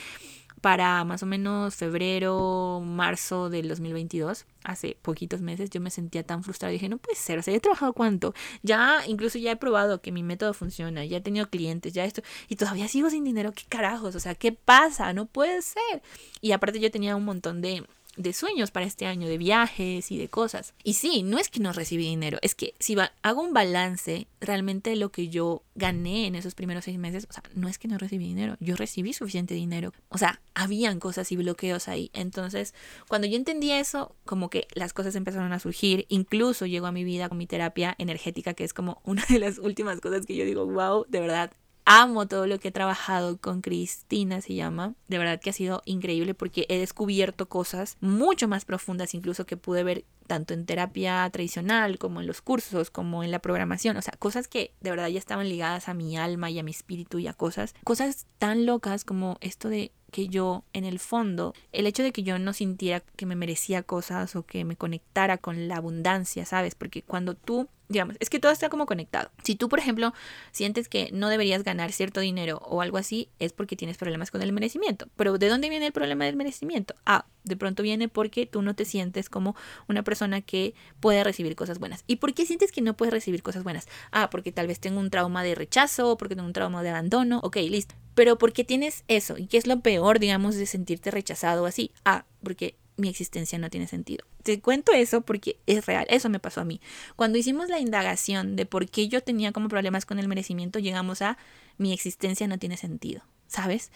para más o menos febrero, marzo del 2022, hace poquitos meses, yo me sentía tan frustrada. Dije, no puede ser, o sea, he trabajado cuánto. Ya, incluso ya he probado que mi método funciona, ya he tenido clientes, ya esto, y todavía sigo sin dinero. ¿Qué carajos? O sea, ¿qué pasa? No puede ser. Y aparte yo tenía un montón de de sueños para este año, de viajes y de cosas. Y sí, no es que no recibí dinero, es que si hago un balance, realmente lo que yo gané en esos primeros seis meses, o sea, no es que no recibí dinero, yo recibí suficiente dinero. O sea, habían cosas y bloqueos ahí. Entonces, cuando yo entendí eso, como que las cosas empezaron a surgir, incluso llegó a mi vida con mi terapia energética, que es como una de las últimas cosas que yo digo, wow, de verdad, amo todo lo que he trabajado con Cristina, se llama. De verdad que ha sido increíble porque he descubierto cosas mucho más profundas incluso que pude ver tanto en terapia tradicional como en los cursos, como en la programación, o sea, cosas que de verdad ya estaban ligadas a mi alma y a mi espíritu y a cosas, cosas tan locas como esto de que yo en el fondo, el hecho de que yo no sintiera que me merecía cosas o que me conectara con la abundancia, ¿sabes? Porque cuando tú digamos, es que todo está como conectado. Si tú, por ejemplo, sientes que no deberías ganar cierto dinero o algo así, es porque tienes problemas con el merecimiento. Pero ¿de dónde viene el problema del merecimiento? Ah, de pronto viene porque tú no te sientes como una persona que puede recibir cosas buenas. ¿Y por qué sientes que no puedes recibir cosas buenas? Ah, porque tal vez tengo un trauma de rechazo, porque tengo un trauma de abandono. Ok, listo. Pero ¿por qué tienes eso? ¿Y qué es lo peor, digamos, de sentirte rechazado así? Ah, porque mi existencia no tiene sentido. Te cuento eso porque es real, eso me pasó a mí. Cuando hicimos la indagación de por qué yo tenía como problemas con el merecimiento, llegamos a mi existencia no tiene sentido, ¿sabes?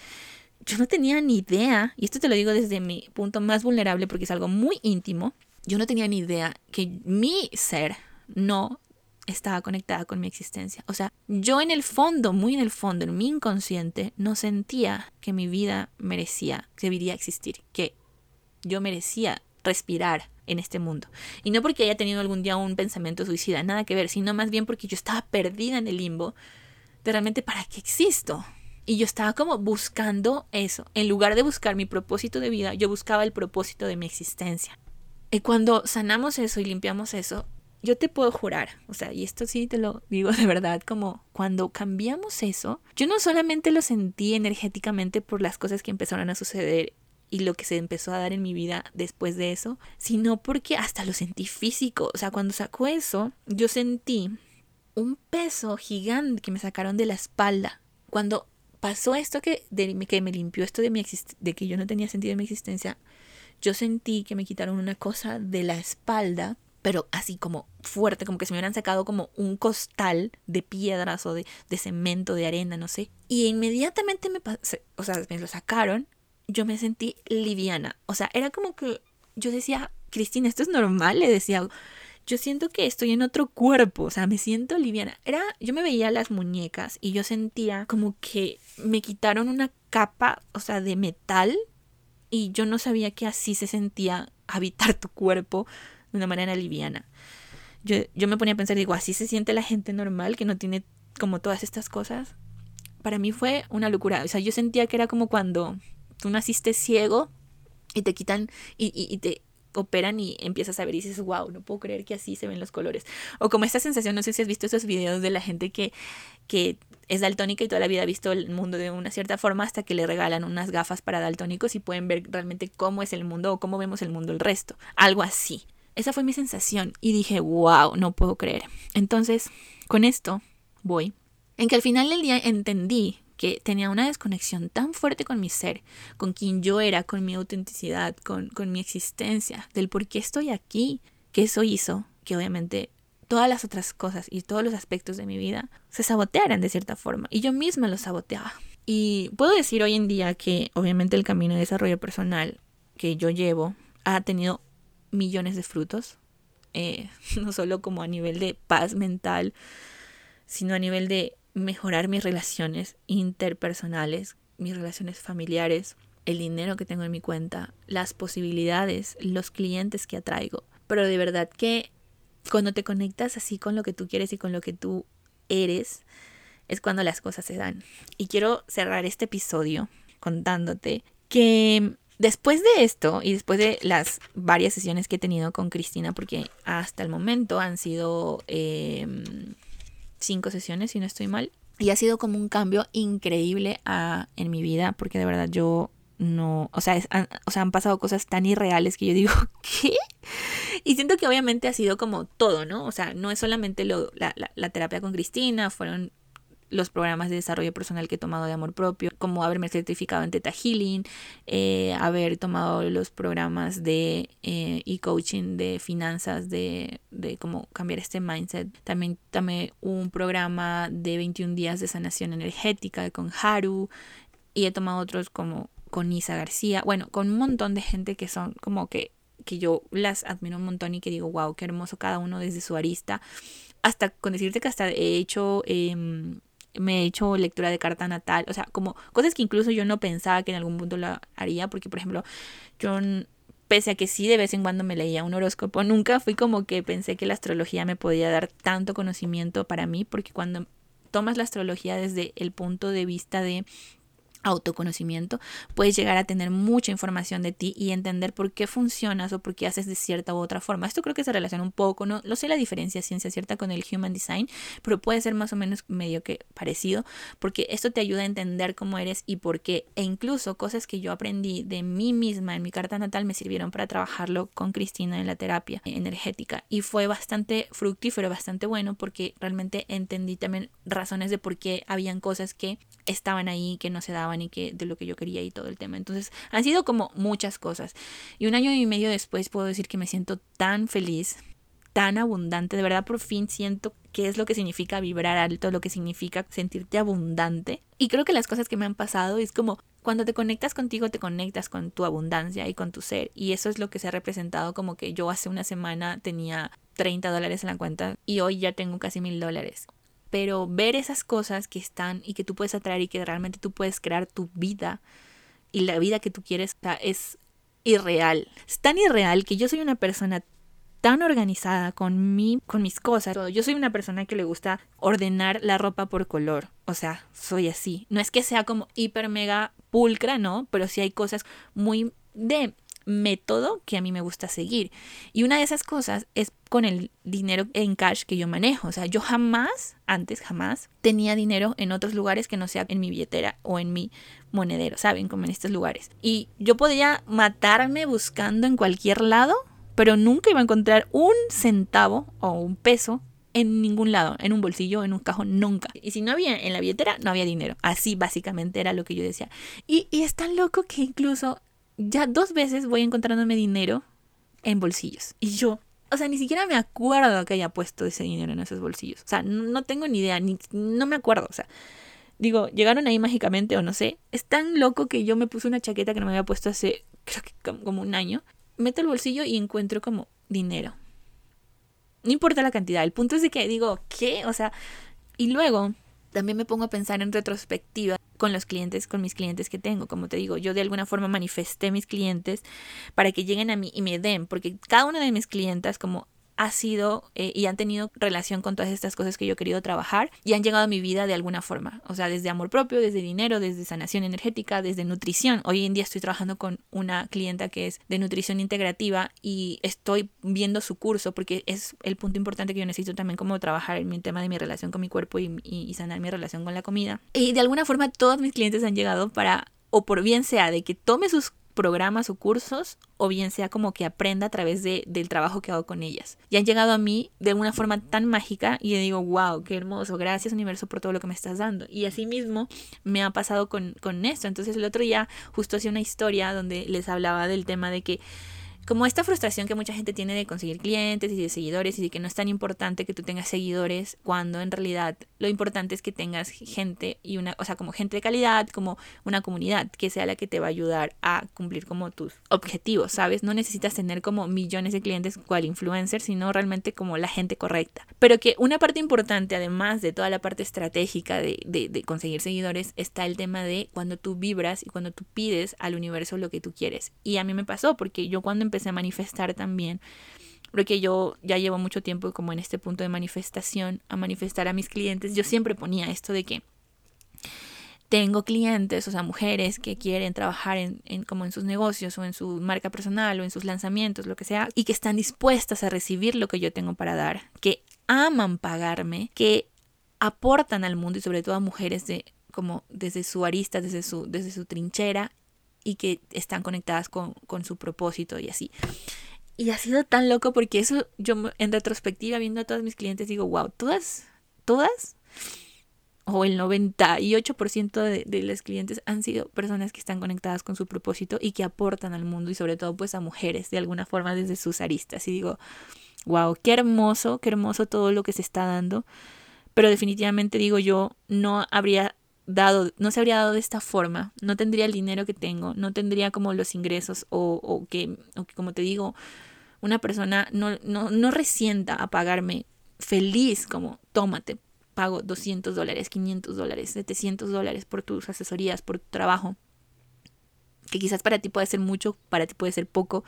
Yo no tenía ni idea, y esto te lo digo desde mi punto más vulnerable porque es algo muy íntimo, yo no tenía ni idea que mi ser no estaba conectada con mi existencia. O sea, yo en el fondo, muy en el fondo, en mi inconsciente, no sentía que mi vida merecía, que debería existir, que yo merecía respirar en este mundo. Y no porque haya tenido algún día un pensamiento suicida, nada que ver, sino más bien porque yo estaba perdida en el limbo de realmente para qué existo. Y yo estaba como buscando eso. En lugar de buscar mi propósito de vida, yo buscaba el propósito de mi existencia. Y cuando sanamos eso y limpiamos eso, yo te puedo jurar, o sea, y esto sí te lo digo de verdad, como cuando cambiamos eso, yo no solamente lo sentí energéticamente por las cosas que empezaron a suceder y lo que se empezó a dar en mi vida después de eso, sino porque hasta lo sentí físico. O sea, cuando sacó eso, yo sentí un peso gigante que me sacaron de la espalda. Cuando pasó esto que, que me limpió esto de, mi de que yo no tenía sentido en mi existencia, yo sentí que me quitaron una cosa de la espalda pero así como fuerte, como que se me hubieran sacado como un costal de piedras o de, cemento, de arena, no sé. Y inmediatamente me, o sea, me lo sacaron, yo me sentí liviana. O sea, era como que yo decía, Cristina, esto es normal, le decía. Yo siento que estoy en otro cuerpo, o sea, me siento liviana. Era, yo me veía las muñecas y yo sentía como que me quitaron una capa, o sea, de metal y yo no sabía que así se sentía habitar tu cuerpo de una manera liviana. Yo, yo me ponía a pensar, digo, así se siente la gente normal que no tiene como todas estas cosas. Para mí fue una locura. O sea, yo sentía que era como cuando tú naciste ciego y te quitan y, y, te operan y empiezas a ver y dices, wow, no puedo creer que así se ven los colores. O como esta sensación, no sé si has visto esos videos de la gente que, que es daltónica y toda la vida ha visto el mundo de una cierta forma hasta que le regalan unas gafas para daltónicos y pueden ver realmente cómo es el mundo o cómo vemos el mundo el resto. Algo así. Esa fue mi sensación y dije, wow, no puedo creer. Entonces, con esto voy. En que al final del día entendí que tenía una desconexión tan fuerte con mi ser, con quien yo era, con mi autenticidad, con, con mi existencia, del por qué estoy aquí, que eso hizo que obviamente todas las otras cosas y todos los aspectos de mi vida se sabotearan de cierta forma y yo misma los saboteaba. Y puedo decir hoy en día que obviamente el camino de desarrollo personal que yo llevo ha tenido millones de frutos, eh, no solo como a nivel de paz mental, sino a nivel de mejorar mis relaciones interpersonales, mis relaciones familiares, el dinero que tengo en mi cuenta, las posibilidades, los clientes que atraigo. Pero de verdad que cuando te conectas así con lo que tú quieres y con lo que tú eres, es cuando las cosas se dan. Y quiero cerrar este episodio contándote que Después de esto y después de las varias sesiones que he tenido con Cristina, porque hasta el momento han sido em, cinco sesiones, si no estoy mal, y ha sido como un cambio increíble en mi vida, porque de verdad yo no, o sea, han, o sea, han pasado cosas tan irreales que yo digo, ¿qué? Y siento que obviamente ha sido como todo, ¿no? O sea, no es solamente lo, la, la terapia con Cristina, fueron los programas de desarrollo personal que he tomado de amor propio, como haberme certificado en Teta Healing, eh, haber tomado los programas de eh, e-coaching de finanzas, de, de cómo cambiar este mindset. También tomé un programa de 21 días de sanación energética con Haru y he tomado otros como con Isa García, bueno, con un montón de gente que son como que que yo las admiro un montón y que digo, wow, qué hermoso cada uno desde su arista. Hasta con decirte que hasta he hecho eh, me he hecho lectura de carta natal, o sea, como cosas que incluso yo no pensaba que en algún punto lo haría, porque por ejemplo, yo pese a que sí de vez en cuando me leía un horóscopo, nunca fui como que pensé que la astrología me podía dar tanto conocimiento para mí, porque cuando tomas la astrología desde el punto de vista de autoconocimiento, puedes llegar a tener mucha información de ti y entender por qué funcionas o por qué haces de cierta u otra forma. Esto creo que se relaciona un poco, no lo sé la diferencia ciencia cierta con el human design, pero puede ser más o menos medio que parecido, porque esto te ayuda a entender cómo eres y por qué, e incluso cosas que yo aprendí de mí misma en mi carta natal me sirvieron para trabajarlo con Cristina en la terapia energética. Y fue bastante fructífero, bastante bueno porque realmente entendí también razones de por qué habían cosas que estaban ahí que no se daban y de lo que yo quería y todo el tema. Entonces, han sido como muchas cosas. Y un año y medio después puedo decir que me siento tan feliz, tan abundante, de verdad por fin siento qué es lo que significa vibrar alto, lo que significa sentirte abundante. Y creo que las cosas que me han pasado es como cuando te conectas contigo, te conectas con tu abundancia y con tu ser. Y eso es lo que se ha representado como que yo hace una semana tenía 30 dólares en la cuenta y hoy ya tengo casi mil dólares pero ver esas cosas que están y que tú puedes atraer y que realmente tú puedes crear tu vida y la vida que tú quieres es irreal. Es tan irreal que yo soy una persona tan organizada con mi con mis cosas. Yo soy una persona que le gusta ordenar la ropa por color, o sea, soy así. No es que sea como hiper mega pulcra, no, pero sí hay cosas muy de método que a mí me gusta seguir. Y una de esas cosas es con el dinero en cash que yo manejo. O sea, yo jamás, antes jamás, tenía dinero en otros lugares que no sea en mi billetera o en mi monedero, ¿saben? Como en estos lugares. Y yo podía matarme buscando en cualquier lado, pero nunca iba a encontrar un centavo o un peso en ningún lado, en un bolsillo, en un cajón, nunca. Y si no había en la billetera, no había dinero. Así básicamente era lo que yo decía. Y, y es tan loco que incluso ya dos veces voy encontrándome dinero en bolsillos. Y yo, o sea, ni siquiera me acuerdo que haya puesto ese dinero en esos bolsillos. O sea, no, tengo ni idea, ni, no me acuerdo. O sea, digo, llegaron ahí mágicamente o no sé. Es tan loco que yo me puse una chaqueta que no me había puesto hace, creo que como un año. Meto el bolsillo y encuentro como dinero. No importa la cantidad, el punto es de que digo, ¿qué? O sea, y luego también me pongo a pensar en retrospectiva con los clientes, con mis clientes que tengo. Como te digo, yo de alguna forma manifesté mis clientes para que lleguen a mí y me den, porque cada una de mis clientas, como ha sido eh, y han tenido relación con todas estas cosas que yo he querido trabajar y han llegado a mi vida de alguna forma. O sea, desde amor propio, desde dinero, desde sanación energética, desde nutrición. Hoy en día estoy trabajando con una clienta que es de nutrición integrativa y estoy viendo su curso porque es el punto importante que yo necesito también como trabajar en mi tema de mi relación con mi cuerpo y, y sanar mi relación con la comida. Y de alguna forma todos mis clientes han llegado para o por bien sea de que tome sus programas o cursos o bien sea como que aprenda a través de, del trabajo que hago con ellas. Y han llegado a mí de una forma tan mágica y yo digo, wow, qué hermoso, gracias universo por todo lo que me estás dando. Y así mismo me ha pasado con, con esto. Entonces el otro día justo hacía una historia donde les hablaba del tema de que como esta frustración que mucha gente tiene de conseguir clientes y de seguidores y de que no es tan importante que tú tengas seguidores cuando en realidad lo importante es que tengas gente y una, o sea, como gente de calidad, como una comunidad que sea la que te va a ayudar a cumplir como tus objetivos, ¿sabes? No necesitas tener como millones de clientes cual influencer, sino realmente como la gente correcta. Pero que una parte importante, además de toda la parte estratégica de, de, de conseguir seguidores, está el tema de cuando tú vibras y cuando tú pides al universo lo que tú quieres. Y a mí me pasó porque yo cuando empecé a manifestar también. Porque yo ya llevo mucho tiempo como en este punto de manifestación, a manifestar a mis clientes. Yo siempre ponía esto de que tengo clientes, o sea, mujeres que quieren trabajar en, en, como en sus negocios o en su marca personal o en sus lanzamientos, lo que sea, y que están dispuestas a recibir lo que yo tengo para dar, que aman pagarme, que aportan al mundo y sobre todo a mujeres de como desde su arista, desde su, desde su trinchera y que están conectadas con, su propósito y así. Y ha sido tan loco porque eso yo en retrospectiva viendo a todos mis clientes digo, wow, todas, todas, o el 98% de, de los clientes han sido personas que están conectadas con su propósito y que aportan al mundo y sobre todo pues a mujeres de alguna forma desde sus aristas. Y digo, wow, qué hermoso, qué hermoso todo lo que se está dando. Pero definitivamente digo yo, no habría dado, no se habría dado de esta forma, no tendría el dinero que tengo, no tendría como los ingresos o, o, que, o que, como te digo, una persona no, no, no resienta a pagarme feliz como, tómate, pago 200 dólares, 500 dólares, 700 dólares por tus asesorías, por tu trabajo, que quizás para ti puede ser mucho, para ti puede ser poco,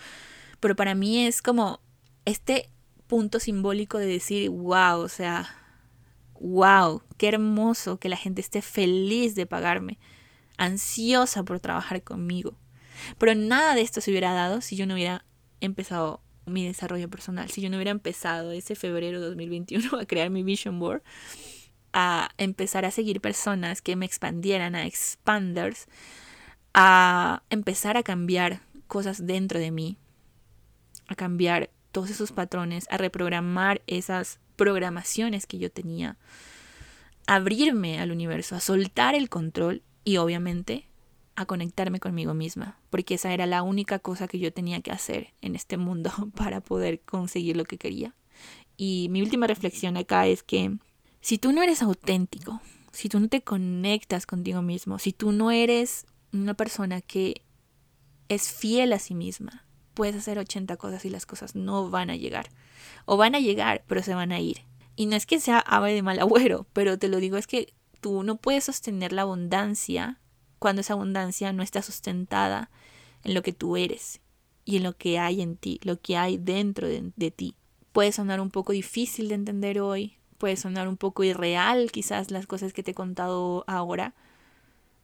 pero para mí es como este punto simbólico de decir, wow, o sea, wow, qué hermoso que la gente esté feliz de pagarme, ansiosa por trabajar conmigo. Pero nada de esto se hubiera dado si yo no hubiera empezado mi desarrollo personal, si yo no hubiera empezado ese febrero de 2021 a crear mi vision board, a empezar a seguir personas que me expandieran, a expanders, a empezar a cambiar cosas dentro de mí, a cambiar todos esos patrones, a reprogramar esas programaciones que yo tenía, abrirme al universo, a soltar el control y obviamente a conectarme conmigo misma, porque esa era la única cosa que yo tenía que hacer en este mundo para poder conseguir lo que quería. Y mi última reflexión acá es que si tú no eres auténtico, si tú no te conectas contigo mismo, si tú no eres una persona que es fiel a sí misma, puedes hacer 80 cosas y las cosas no van a llegar. O van a llegar, pero se van a ir. Y no es que sea ave de mal agüero, pero te lo digo es que tú no puedes sostener la abundancia cuando esa abundancia no está sustentada en lo que tú eres y en lo que hay en ti, lo que hay dentro de, de ti. Puede sonar un poco difícil de entender hoy, puede sonar un poco irreal quizás las cosas que te he contado ahora,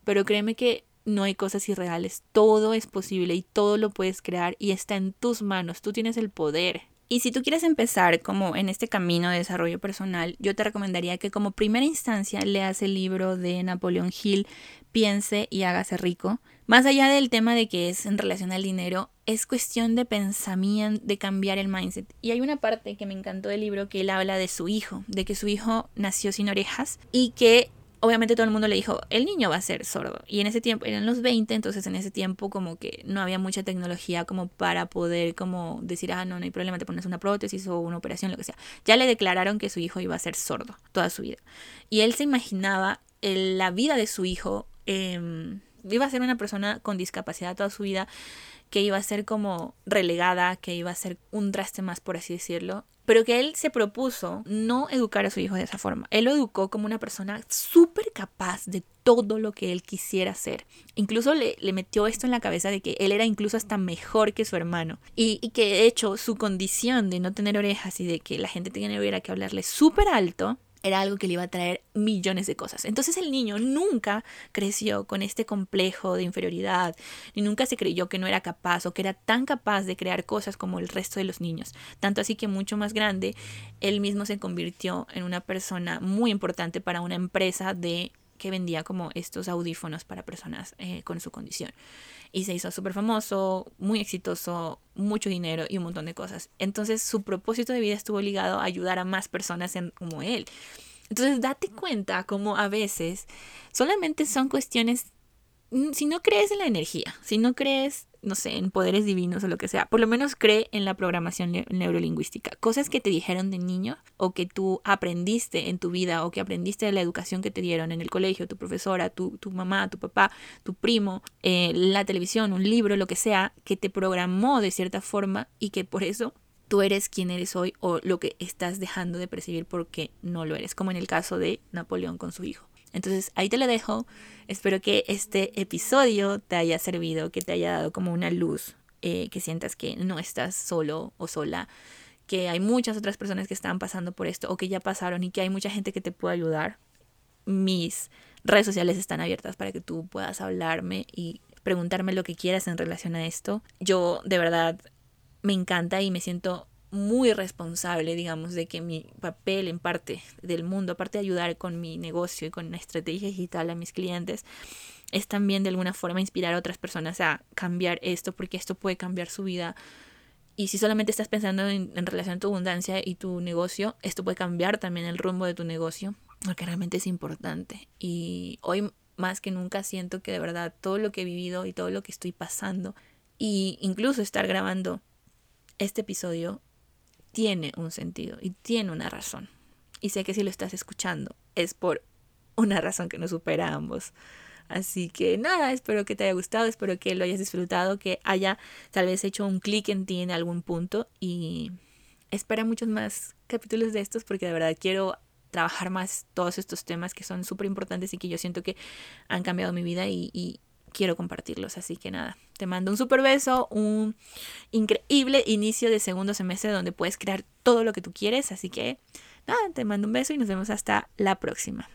pero créeme que no hay cosas irreales, todo es posible y todo lo puedes crear y está en tus manos, tú tienes el poder. Y si tú quieres empezar como en este camino de desarrollo personal, yo te recomendaría que como primera instancia leas el libro de Napoleón Hill, Piense y hágase rico. Más allá del tema de que es en relación al dinero, es cuestión de pensamiento, de cambiar el mindset. Y hay una parte que me encantó del libro que él habla de su hijo, de que su hijo nació sin orejas y que obviamente todo el mundo le dijo, el niño va a ser sordo. Y en ese tiempo, eran los 20, entonces en ese tiempo como que no había mucha tecnología como para poder como decir, ah, no, no hay problema, te pones una prótesis o una operación, lo que sea. Ya le declararon que su hijo iba a ser sordo toda su vida. Y él se imaginaba la vida de su hijo, em, iba a ser una persona con discapacidad toda su vida que iba a ser como relegada, que iba a ser un traste más, por así decirlo, pero que él se propuso no educar a su hijo de esa forma. Él lo educó como una persona súper capaz de todo lo que él quisiera hacer. Incluso le, metió esto en la cabeza de que él era incluso hasta mejor que su hermano. Y, que de hecho su condición de no tener orejas y de que la gente tuviera que hablarle súper alto, era algo que le iba a traer millones de cosas. Entonces el niño nunca creció con este complejo de inferioridad, ni nunca se creyó que no era capaz o que era tan capaz de crear cosas como el resto de los niños. Tanto así que mucho más grande, él mismo se convirtió en una persona muy importante para una empresa de que vendía como estos audífonos para personas eh, con su condición y se hizo súper famoso, muy exitoso, mucho dinero y un montón de cosas. Entonces su propósito de vida estuvo ligado a ayudar a más personas como él. Entonces date cuenta como a veces solamente son cuestiones, si no crees en la energía, si no crees no sé, en poderes divinos o lo que sea. Por lo menos cree en la programación neurolingüística. Cosas que te dijeron de niño o que tú aprendiste en tu vida o que aprendiste de la educación que te dieron en el colegio, tu profesora, tu, tu mamá, tu papá, tu primo, eh, la televisión, un libro, lo que sea, que te programó de cierta forma y que por eso tú eres quien eres hoy o lo que estás dejando de percibir porque no lo eres, como en el caso de Napoleón con su hijo. Entonces ahí te lo dejo. Espero que este episodio te haya servido, que te haya dado como una luz, eh, que sientas que no estás solo o sola, que hay muchas otras personas que están pasando por esto o que ya pasaron y que hay mucha gente que te puede ayudar. Mis redes sociales están abiertas para que tú puedas hablarme y preguntarme lo que quieras en relación a esto. Yo de verdad me encanta y me siento muy responsable, digamos, de que mi papel en parte del mundo, aparte de ayudar con mi negocio y con la estrategia digital a mis clientes, es también de alguna forma inspirar a otras personas a cambiar esto, porque esto puede cambiar su vida. Y si solamente estás pensando en, relación a tu abundancia y tu negocio, esto puede cambiar también el rumbo de tu negocio, porque realmente es importante. Y hoy más que nunca siento que de verdad todo lo que he vivido y todo lo que estoy pasando, y incluso estar grabando este episodio tiene un sentido y tiene una razón. Y sé que si lo estás escuchando es por una razón que nos supera a ambos. Así que nada, espero que te haya gustado, espero que lo hayas disfrutado, que haya tal vez hecho un clic en ti en algún punto y espera muchos más capítulos de estos porque de verdad quiero trabajar más todos estos temas que son súper importantes y que yo siento que han cambiado mi vida y, y quiero compartirlos. Así que nada, te mando un super beso, un increíble inicio de segundo semestre donde puedes crear todo lo que tú quieres. Así que nada, te mando un beso y nos vemos hasta la próxima.